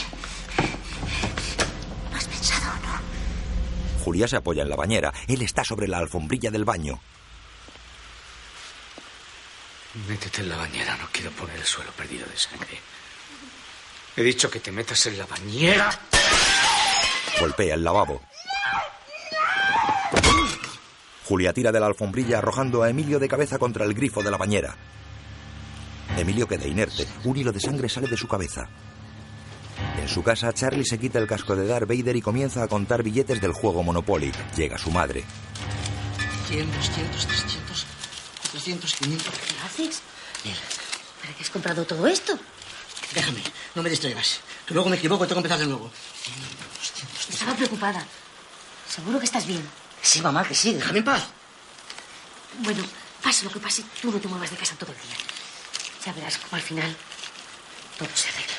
¿Lo has pensado o no? Julia se apoya en la bañera. Él está sobre la alfombrilla del baño. Métete en la bañera, no quiero poner el suelo perdido de sangre. He dicho que te metas en la bañera. Golpea el lavabo. Julia tira de la alfombrilla arrojando a Emilio de cabeza contra el grifo de la bañera. Emilio queda inerte. Un hilo de sangre sale de su cabeza. En su casa, Charlie se quita el casco de Darth Vader y comienza a contar billetes del juego Monopoly. Llega su madre. 100, 200, 300, 400, 500. ¿Qué haces? ¿Para qué has comprado todo esto? Déjame, no me distraigas. Que luego me equivoco y tengo que empezar de nuevo. Estaba preocupada. Seguro que estás bien. Sí, mamá, que sí. Déjame en paz. Bueno, pase lo que pase, tú no te muevas de casa todo el día. Ya verás cómo al final todo se arregla.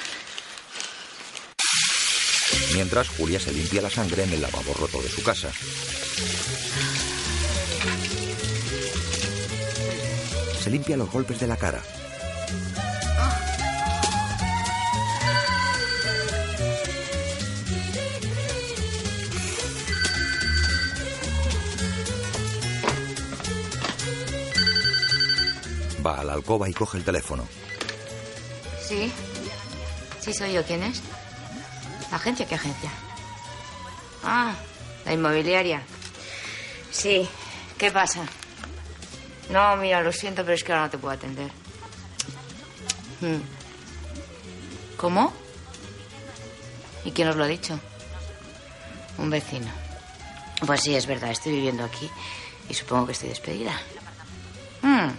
Mientras, Julia se limpia la sangre en el lavabo roto de su casa. Se limpia los golpes de la cara. Va a la alcoba y coge el teléfono. Sí. Sí, soy yo. ¿Quién es? ¿La agencia? ¿Qué agencia? Ah, la inmobiliaria. Sí. ¿Qué pasa? No, mira, lo siento, pero es que ahora no te puedo atender. Hmm. ¿Cómo? ¿Y quién os lo ha dicho? Un vecino. Pues sí, es verdad, estoy viviendo aquí y supongo que estoy despedida. Hmm.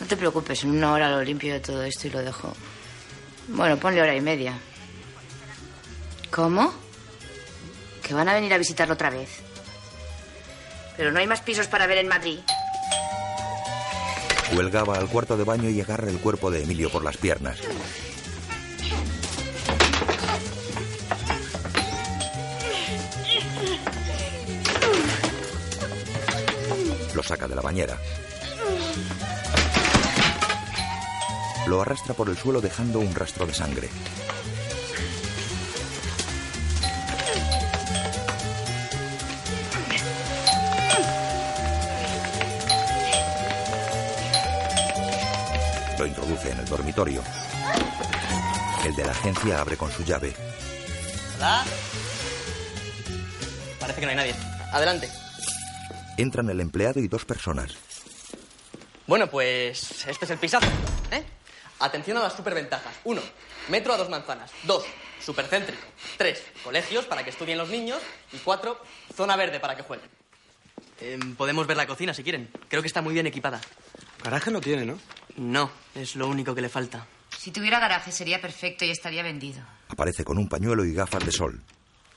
No te preocupes, en una hora lo limpio de todo esto y lo dejo. Bueno, ponle hora y media. ¿Cómo? ¿Que van a venir a visitarlo otra vez? Pero no hay más pisos para ver en Madrid. Huelga va al cuarto de baño y agarra el cuerpo de Emilio por las piernas. Lo saca de la bañera. Lo arrastra por el suelo dejando un rastro de sangre. Lo introduce en el dormitorio. El de la agencia abre con su llave. ¿Hola? Parece que no hay nadie. Adelante. Entran el empleado y dos personas. Bueno, pues este es el pisazo. Atención a las superventajas. Uno, metro a dos manzanas. Dos, supercéntrico. Tres, colegios para que estudien los niños. Y cuatro, zona verde para que jueguen. Em, podemos ver la cocina si quieren. Creo que está muy bien equipada. Garaje no tiene, ¿no? No, es lo único que le falta. Si tuviera garaje sería perfecto y estaría vendido. Aparece con un pañuelo y gafas de sol.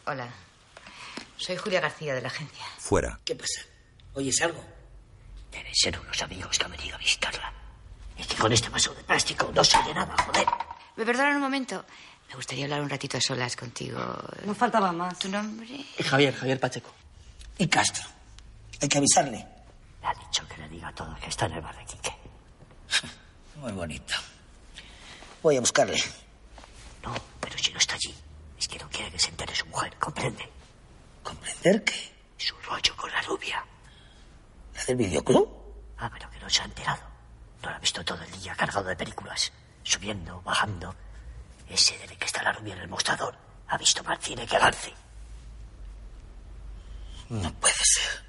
Hola. Soy Julia García de la agencia. Fuera. ¿Qué pasa? ¿Oyes algo? Deben ser unos amigos que han venido a visitarla. Es que con este vaso de plástico no sale nada, joder. ¿Me perdonan un momento? Me gustaría hablar un ratito a solas contigo. No faltaba más. ¿Tu nombre? Javier, Javier Pacheco. Y Castro. Hay que avisarle. Le ha dicho que le diga todo que está en el bar de Quique. Muy bonito. Voy a buscarle. No, pero si no está allí, es que no quiere que se entere su mujer, ¿comprende? ¿Comprender qué? Su rollo con la rubia. ¿La del videoclub? Ah, pero que no se ha enterado. Lo ha visto todo el día cargado de películas. subiendo, bajando. Ese debe que está la rubia en el mostrador. Ha visto más cine que Garci. No puede ser.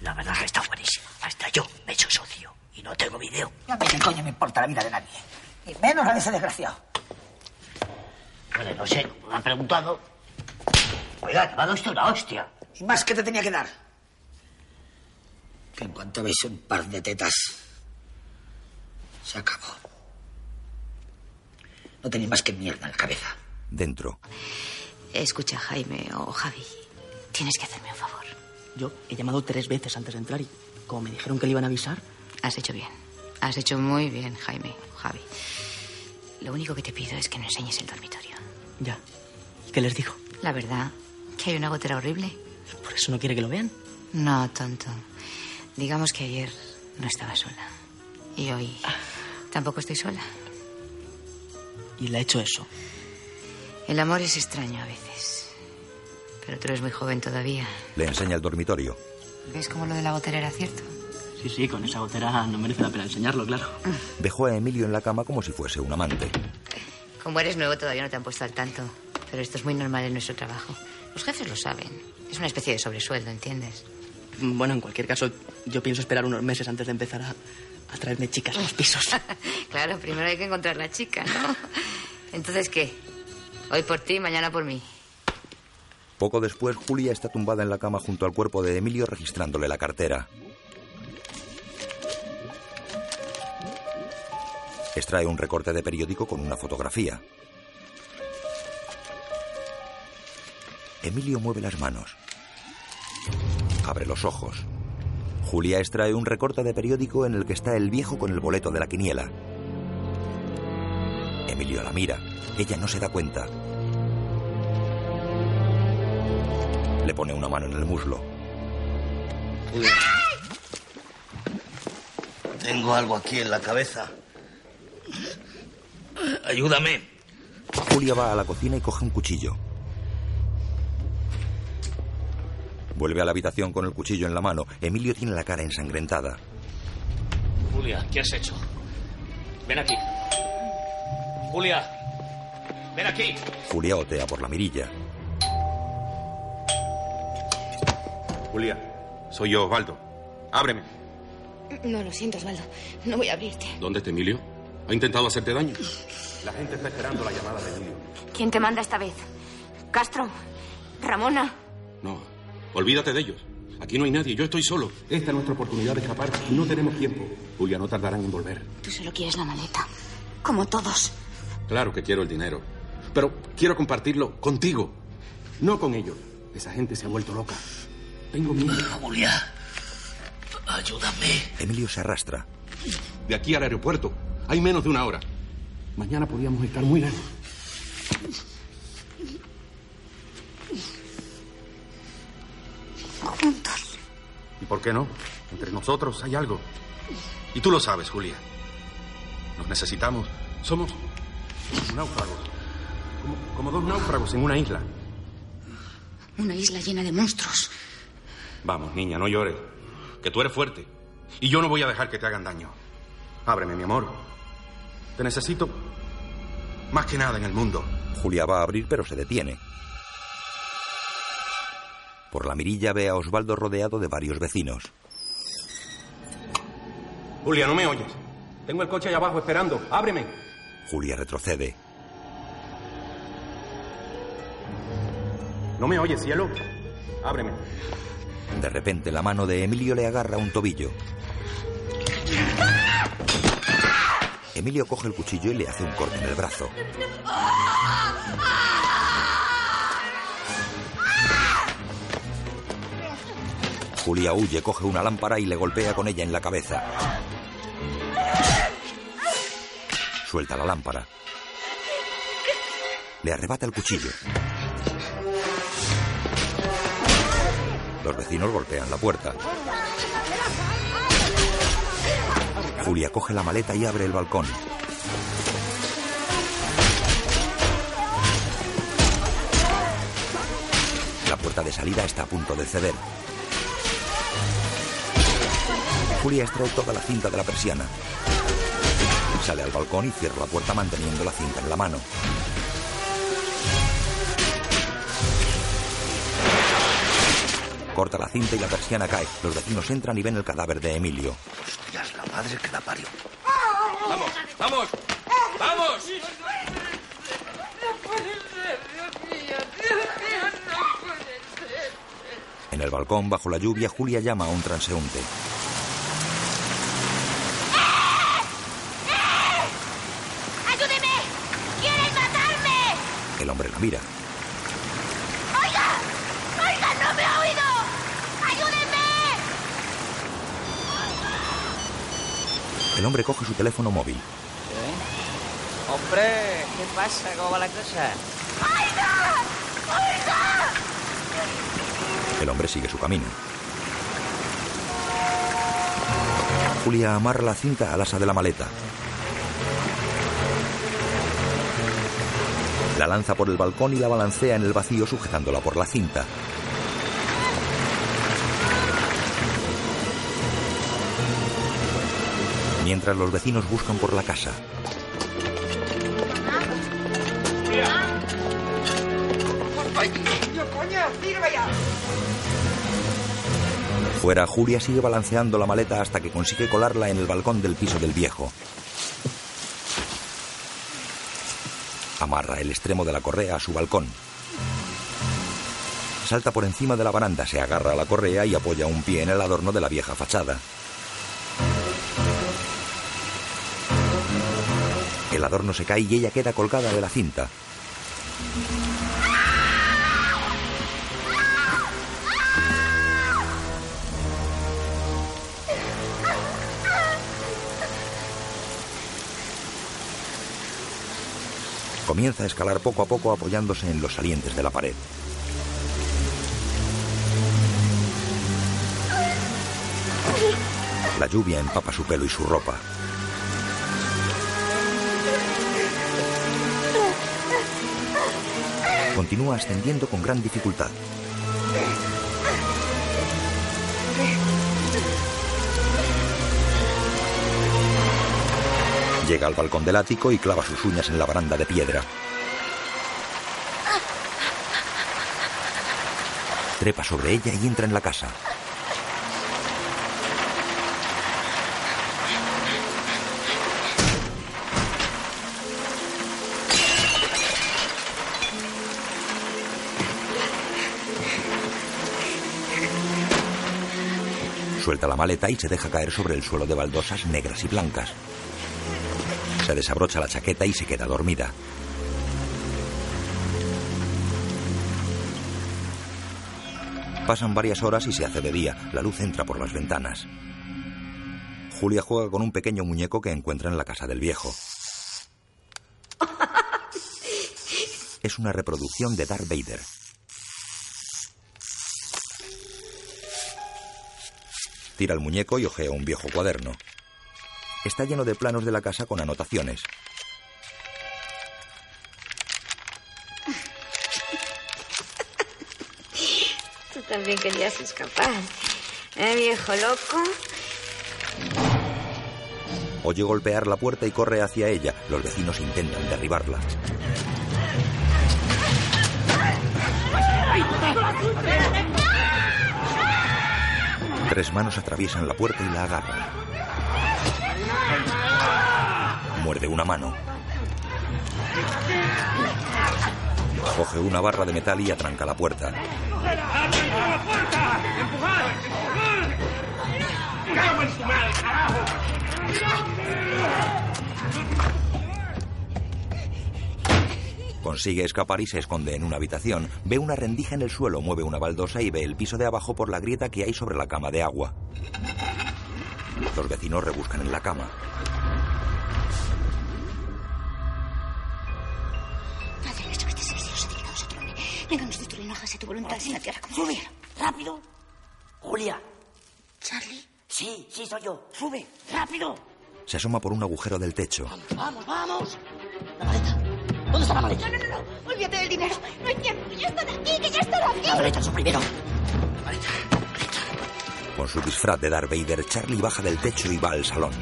La verdad que está buenísimo. Hasta yo me he hecho socio. Y no tengo video. Qué coño me importa la vida de nadie. Y menos la de ese desgraciado. Bueno, no sé, me han preguntado. Oiga, te me ha dado usted una hostia. ¿Y más que te tenía que dar? Que en cuanto veis un par de tetas, se acabó. No tenéis más que mierda en la cabeza. Dentro. Escucha, Jaime o Javi. Tienes que hacerme un favor. Yo he llamado tres veces antes de entrar y como me dijeron que le iban a avisar, Has hecho bien. Has hecho muy bien, Jaime o Javi. Lo único que te pido es que no enseñes el dormitorio. ya. ¿Qué les digo? La verdad, que hay una gotera horrible. ¿Por eso no quiere que lo vean? No, tonto. Digamos que ayer no estaba sola. Y hoy tampoco estoy sola. Y le ha hecho eso. El amor es extraño a veces. Pero tú eres muy joven todavía. Le enseña el dormitorio. ¿Ves cómo lo de la gotera era cierto? Sí, sí, con esa gotera no merece la pena enseñarlo, claro. Dejó a Emilio en la cama como si fuese un amante. Como eres nuevo todavía no te han puesto al tanto. Pero esto es muy normal en nuestro trabajo. Los jefes lo saben. Es una especie de sobresueldo, ¿entiendes? Bueno, en cualquier caso, yo pienso esperar unos meses antes de empezar a, a traerme chicas a los pisos. claro, primero hay que encontrar la chica, ¿no? Entonces, ¿qué? Hoy por ti, mañana por mí. Poco después, Julia está tumbada en la cama junto al cuerpo de Emilio registrándole la cartera. Extrae un recorte de periódico con una fotografía. Emilio mueve las manos. Abre los ojos. Julia extrae un recorte de periódico en el que está el viejo con el boleto de la quiniela. Emilio la mira. Ella no se da cuenta. Le pone una mano en el muslo. Tengo algo aquí en la cabeza. Ayúdame. Julia va a la cocina y coge un cuchillo. Vuelve a la habitación con el cuchillo en la mano. Emilio tiene la cara ensangrentada. Julia, ¿qué has hecho? Ven aquí. Julia, ven aquí. Julia otea por la mirilla. Julia, soy yo, Osvaldo. Ábreme. No, lo siento, Osvaldo. No voy a abrirte. ¿Dónde está Emilio? ¿Ha intentado hacerte daño? La gente está esperando la llamada de Emilio. ¿Quién te manda esta vez? ¿Castro? ¿Ramona? No, olvídate de ellos. Aquí no hay nadie, yo estoy solo. Esta es nuestra oportunidad de escapar y no tenemos tiempo. Julia, no tardarán en volver. Tú solo quieres la maleta. Como todos. Claro que quiero el dinero, pero quiero compartirlo contigo, no con ellos. Esa gente se ha vuelto loca. Tengo miedo. Julia, ayúdame. Emilio se arrastra. De aquí al aeropuerto hay menos de una hora. Mañana podríamos estar muy lejos. Juntos. ¿Y por qué no? Entre nosotros hay algo. Y tú lo sabes, Julia. Nos necesitamos. Somos náufragos. Como, como dos náufragos en una isla. Una isla llena de monstruos. Vamos, niña, no llores. Que tú eres fuerte. Y yo no voy a dejar que te hagan daño. Ábreme, mi amor. Te necesito más que nada en el mundo. Julia va a abrir, pero se detiene. Por la mirilla ve a Osvaldo rodeado de varios vecinos. Julia, no me oyes. Tengo el coche allá abajo esperando. Ábreme. Julia retrocede. ¿No me oyes, cielo? Ábreme. De repente la mano de Emilio le agarra un tobillo. Emilio coge el cuchillo y le hace un corte en el brazo. Julia huye, coge una lámpara y le golpea con ella en la cabeza. Suelta la lámpara. Le arrebata el cuchillo. Los vecinos golpean la puerta. Julia coge la maleta y abre el balcón. La puerta de salida está a punto de ceder. Julia extrae toda la cinta de la persiana. Sale al balcón y cierra la puerta manteniendo la cinta en la mano. Corta la cinta y la persiana cae. Los vecinos entran y ven el cadáver de Emilio. Es la madre que la parió. ¡Vamos! ¡Vamos! ¡Vamos! En el balcón, bajo la lluvia, Julia llama a un transeúnte. ¡Ayúdeme! ¡Quieren matarme! El hombre la mira. ¡Oiga! ¡Oiga, no me ha oído! ¡Ayúdenme! El hombre coge su teléfono móvil. Hombre, ¿qué pasa? ¿Cómo va la cosa? ¡Oiga! ¡Oiga! El hombre sigue su camino. Julia amarra la cinta al asa de la maleta. La lanza por el balcón y la balancea en el vacío sujetándola por la cinta. Mientras los vecinos buscan por la casa. Fuera, Julia sigue balanceando la maleta hasta que consigue colarla en el balcón del piso del viejo. Amarra el extremo de la correa a su balcón. Salta por encima de la baranda, se agarra a la correa y apoya un pie en el adorno de la vieja fachada. El adorno se cae y ella queda colgada de la cinta. Comienza a escalar poco a poco apoyándose en los salientes de la pared. La lluvia empapa su pelo y su ropa. Continúa ascendiendo con gran dificultad. Llega al balcón del ático y clava sus uñas en la baranda de piedra. Trepa sobre ella y entra en la casa. Suelta la maleta y se deja caer sobre el suelo de baldosas negras y blancas. Desabrocha la chaqueta y se queda dormida. Pasan varias horas y se hace de día. La luz entra por las ventanas. Julia juega con un pequeño muñeco que encuentra en la casa del viejo. Es una reproducción de Darth Vader. Tira el muñeco y ojea un viejo cuaderno. Está lleno de planos de la casa con anotaciones. Tú también querías escapar. ¿Eh, viejo loco? Oye golpear la puerta y corre hacia ella. Los vecinos intentan derribarla. Tres manos atraviesan la puerta y la agarran. Muerde una mano. Coge una barra de metal y atranca la puerta. Consigue escapar y se esconde en una habitación. Ve una rendija en el suelo, mueve una baldosa y ve el piso de abajo por la grieta que hay sobre la cama de agua. Los vecinos rebuscan en la cama. Déganos de tu linaje, tu voluntad sin la tierra Sube, rápido. Julia. Charlie. Sí, sí, soy yo. Sube, rápido. Se asoma por un agujero del techo. Vamos, vamos, vamos. La maleta. ¿Dónde está la maleta? No, no, no, no. Olvídate del dinero. No hay tiempo. Que ya están aquí, que ya están aquí. La maleta, eso primero. La maleta. Con su disfraz de Darth Vader, Charlie baja del techo y va al salón.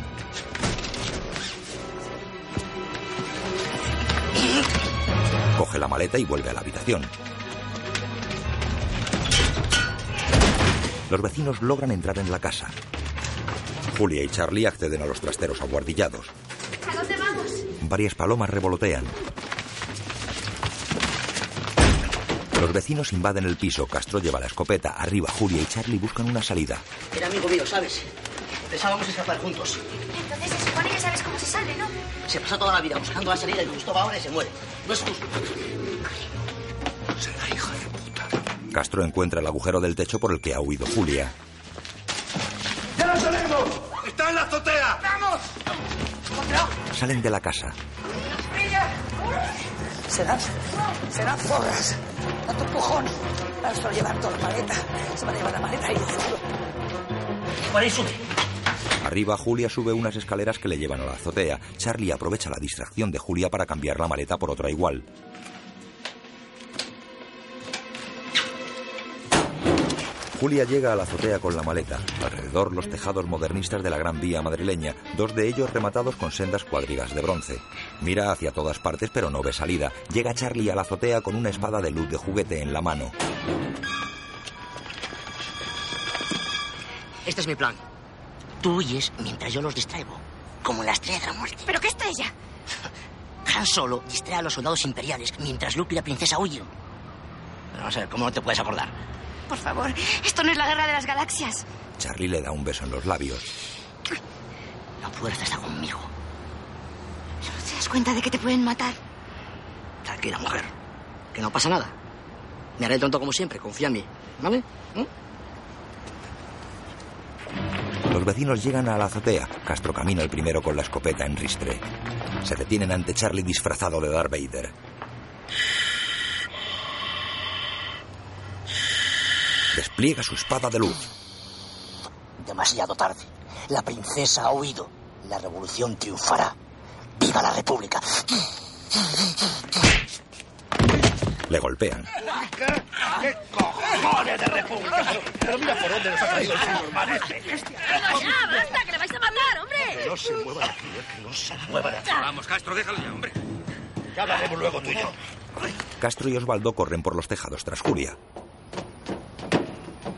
Coge la maleta y vuelve a la habitación. Los vecinos logran entrar en la casa. Julia y Charlie acceden a los trasteros aguardillados. ¿A dónde vamos? Varias palomas revolotean. Los vecinos invaden el piso. Castro lleva la escopeta. Arriba, Julia y Charlie buscan una salida. Era amigo mío, ¿sabes? Pensábamos escapar juntos. Entonces se supone que sabes cómo se sale, ¿no? Se pasa toda la vida buscando la salida y justo va ahora y se muere. No es justo. Castro encuentra el agujero del techo por el que ha huido Julia. ¡Ya lo tenemos! ¡Está en la azotea! ¡Vamos! Salen de la casa. Serán, serán zorras. Tanto empujón. Van a llevar toda la maleta. Se van a llevar la maleta y yo seguro. Por ahí sube. Arriba, Julia sube unas escaleras que le llevan a la azotea. Charlie aprovecha la distracción de Julia para cambiar la maleta por otra igual. Julia llega a la azotea con la maleta. Alrededor los tejados modernistas de la Gran Vía madrileña, dos de ellos rematados con sendas cuadrigas de bronce. Mira hacia todas partes pero no ve salida. Llega Charlie a la azotea con una espada de luz de juguete en la mano. Este es mi plan. Tú huyes mientras yo los distraigo. Como en la estrella de la muerte. ¿Pero qué estrella? Han Solo distrae a los soldados imperiales mientras Luke y la princesa huyen. Pero no sé, ¿cómo no te puedes acordar? Por favor, esto no es la guerra de las galaxias. Charlie le da un beso en los labios. La fuerza está conmigo. ¿No te das cuenta de que te pueden matar? Tranquila, mujer. Que no pasa nada. Me haré el tonto como siempre. Confía en mí. ¿Vale? ¿Mm? Los vecinos llegan a la azotea. Castro camina el primero con la escopeta en ristre. Se detienen ante Charlie disfrazado de Darth Vader. Despliega su espada de luz. Demasiado tarde. La princesa ha huido. La revolución triunfará. ¡Viva la república! Le golpean. ¿Qué, ¿Qué cojones de república? Pero, pero mira por dónde nos ha traído el señor man este. ¡Ya, basta, que le vais a matar, hombre! Que no se mueva de aquí, eh, que no se mueva de aquí. Vamos, Castro, déjalo ya, hombre. Ya hablaremos luego tú y yo. Castro y Osvaldo corren por los tejados tras Julia.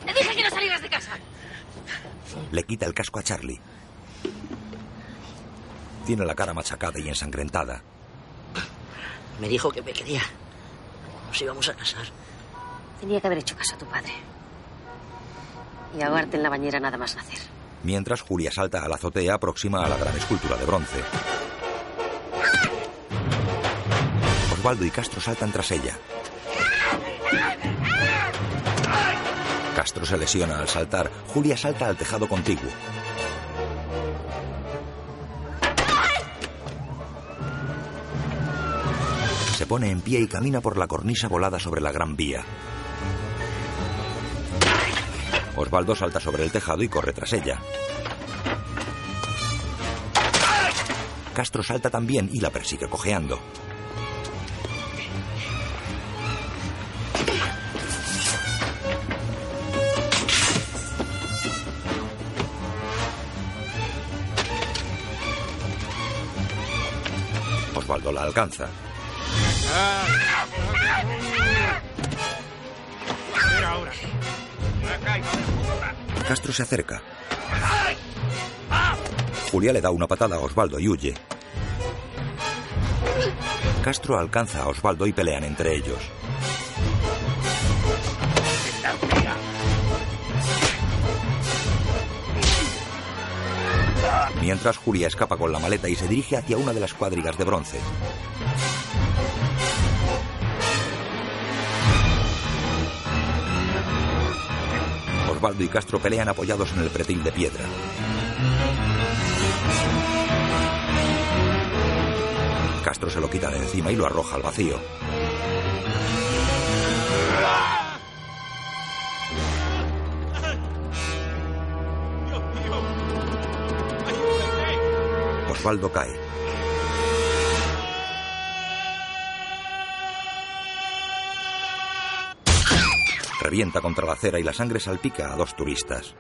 Te dije que no salieras de casa. Le quita el casco a Charlie. Tiene la cara machacada y ensangrentada. Me dijo que me quería. Nos íbamos a casar. Tenía que haber hecho caso a tu padre. Y ahogarte en la bañera nada más nacer. Mientras Julia salta a la azotea próxima a la gran escultura de bronce. Osvaldo y Castro saltan tras ella. Castro se lesiona al saltar. Julia salta al tejado contiguo. Se pone en pie y camina por la cornisa volada sobre la gran vía. Osvaldo salta sobre el tejado y corre tras ella. Castro salta también y la persigue cojeando. La alcanza. Castro se acerca. Julia le da una patada a Osvaldo y huye. Castro alcanza a Osvaldo y pelean entre ellos. Mientras Julia escapa con la maleta y se dirige hacia una de las cuadrigas de bronce. Osvaldo y Castro pelean apoyados en el pretil de piedra. Castro se lo quita de encima y lo arroja al vacío. Osvaldo cae. Revienta contra la acera y la sangre salpica a dos turistas.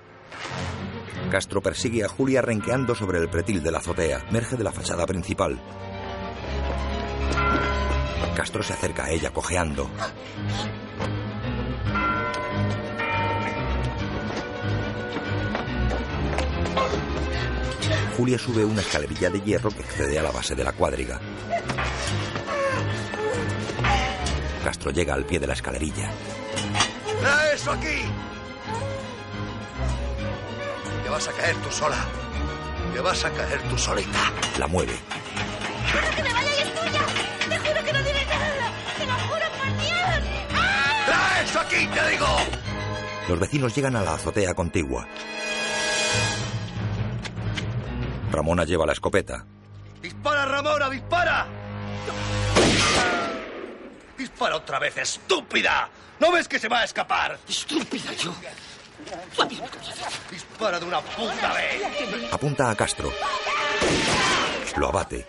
Castro persigue a Julia renqueando sobre el pretil de la azotea. Merge de la fachada principal. Castro se acerca a ella cojeando. Julia sube una escalerilla de hierro que accede a la base de la cuadriga. Castro llega al pie de la escalerilla. ¡Trae eso aquí! Te vas a caer tú sola. Te vas a caer tú solita. La mueve. ¡Juro que me vaya y es tuya! ¡Te juro que no diré nada! ¡Te lo juro por Dios! ¡Trae eso aquí, te digo! Los vecinos llegan a la azotea contigua. Ramona lleva la escopeta. ¡Dispara, Ramona, dispara! ¡Dispara otra vez, estúpida! ¿No ves que se va a escapar? Estúpida yo. Dispara de una puta vez. Apunta a Castro. Lo abate.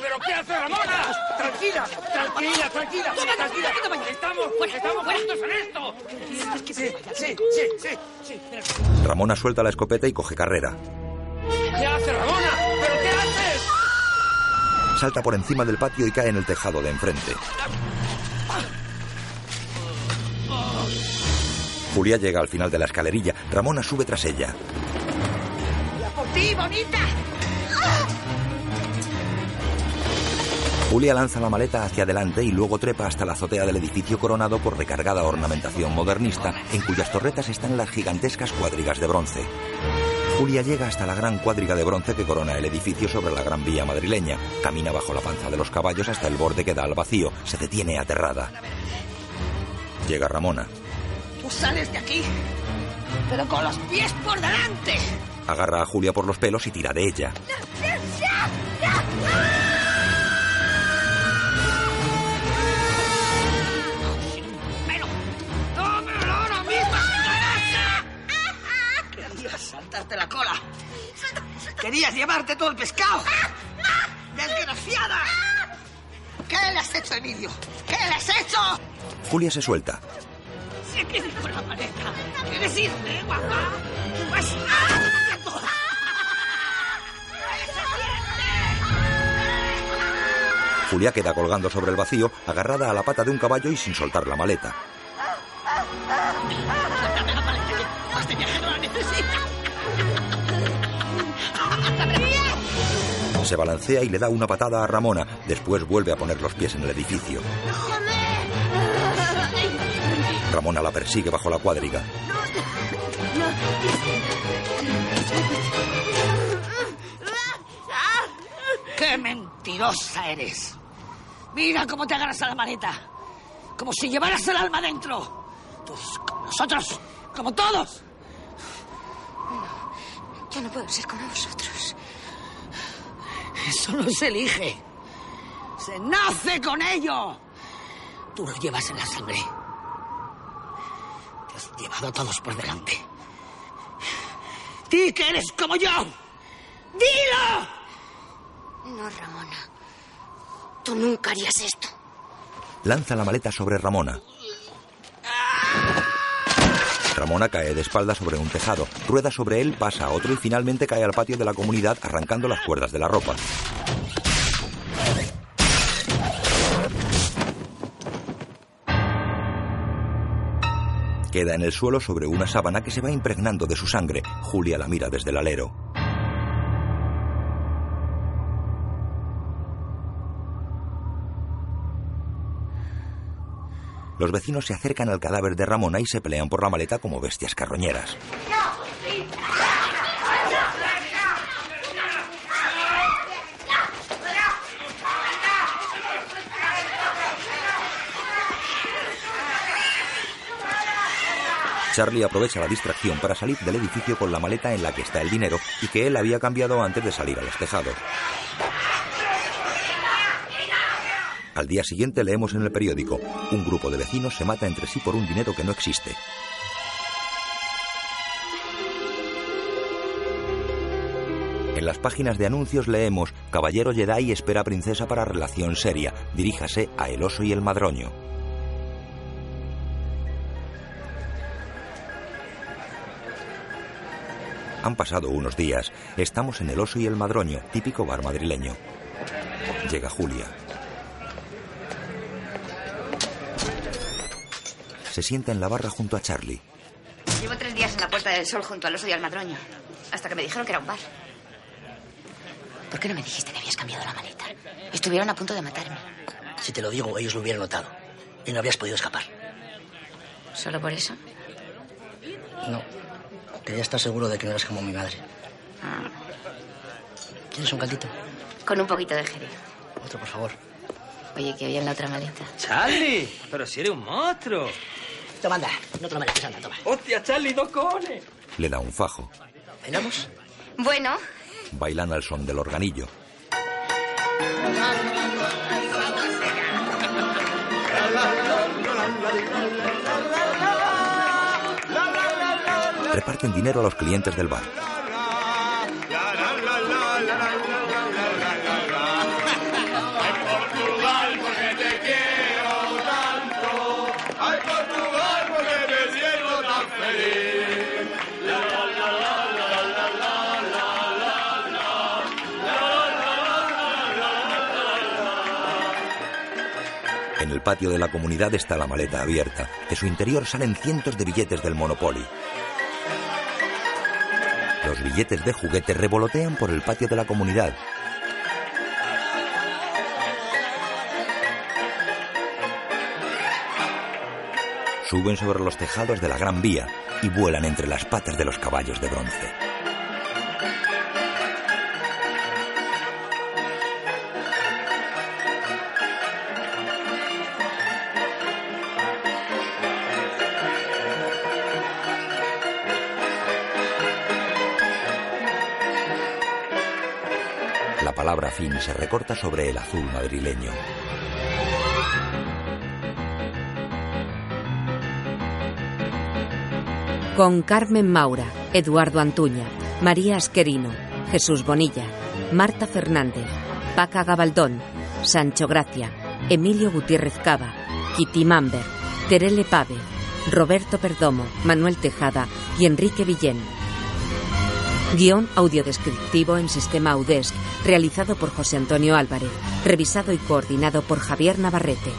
¿Pero qué hace Ramona? Tranquila, tranquila, tranquila, tranquila. Estamos, estamos juntos en esto. Sí, sí, sí, sí. Ramona suelta la escopeta y coge carrera. ¿Qué hace Ramona? ¿Pero qué haces? Salta por encima del patio y cae en el tejado de enfrente. Julia llega al final de la escalerilla. Ramona sube tras ella. ¡Por ti, bonita! Julia lanza la maleta hacia adelante y luego trepa hasta la azotea del edificio coronado por recargada ornamentación modernista, en cuyas torretas están las gigantescas cuadrigas de bronce. Julia llega hasta la gran cuadriga de bronce que corona el edificio sobre la gran vía madrileña. Camina bajo la panza de los caballos hasta el borde que da al vacío. Se detiene aterrada. Llega Ramona. Tú sales de aquí, pero con los pies por delante. Agarra a Julia por los pelos y tira de ella. Querías saltarte la cola. Querías llevarte todo el pescado. ¡Desgraciada! ¿Qué le has hecho, Emilio? ¿Qué le has hecho? Julia se suelta. Queda con la maleta. ¿Quieres irte, guapa? Pues... ¡ah! Julia queda colgando sobre el vacío, agarrada a la pata de un caballo y sin soltar la maleta. La maleta, que este viaje no la. Se balancea y le da una patada a Ramona. Después vuelve a poner los pies en el edificio. Ramona la persigue bajo la cuadriga. ¡Qué mentirosa eres! Mira cómo te agarras a la maleta. Como si llevaras el alma dentro. Tú eres como nosotros, como todos. Yo no puedo ser como vosotros. Eso no se elige. Se nace con ello. Tú lo llevas en la sangre. Llevado a todos por delante. Di que eres como yo. ¡Dilo! No, Ramona. Tú nunca harías esto. Lanza la maleta sobre Ramona. Ramona cae de espalda sobre un tejado, rueda sobre él, pasa a otro y finalmente cae al patio de la comunidad arrancando las cuerdas de la ropa. Queda en el suelo sobre una sábana que se va impregnando de su sangre. Julia la mira desde el alero. Los vecinos se acercan al cadáver de Ramona y se pelean por la maleta como bestias carroñeras. Charlie aprovecha la distracción para salir del edificio con la maleta en la que está el dinero y que él había cambiado antes de salir a los tejados. Al día siguiente leemos en el periódico, un grupo de vecinos se mata entre sí por un dinero que no existe. En las páginas de anuncios leemos, Caballero Jedi espera princesa para relación seria, diríjase a El oso y el madroño. Han pasado unos días. Estamos en el Oso y el Madroño, típico bar madrileño. Llega Julia. Se sienta en la barra junto a Charlie. Llevo tres días en la Puerta del Sol junto al oso y al madroño. Hasta que me dijeron que era un bar. ¿Por qué no me dijiste que habías cambiado la maleta? Estuvieron a punto de matarme. Si te lo digo, ellos lo hubieran notado. Y no habrías podido escapar. ¿Solo por eso? No. Quería estar seguro de que no eras como mi madre. Ah, ¿Quieres un caldito? con un poquito de jerez. Otro, por favor. Oye, que había en la otra maleta. Charlie, pero si eres un monstruo. Toma, anda. No te lo mereces, anda, toma. Hostia, Charlie, dos cojones. Le da un fajo. ¿Bailamos? Bueno, Bailan al son del organillo. reparten dinero a los clientes del bar. En el patio de la comunidad está la maleta abierta. De su interior salen cientos de billetes del Monopoly. Los billetes de juguete revolotean por el patio de la comunidad. Suben sobre los tejados de la Gran Vía y vuelan entre las patas de los caballos de bronce. Fin se recorta sobre el azul madrileño. Con Carmen Maura, Eduardo Antuña, María Asquerino, Jesús Bonilla, Marta Fernández, Paca Gabaldón, Sancho Gracia, Emilio Gutiérrez Cava, Kitty Mamber, Terele Pave, Roberto Perdomo, Manuel Tejada y Enrique Villén. Guión audiodescriptivo en sistema Audesc, realizado por José Antonio Álvarez, revisado y coordinado por Javier Navarrete.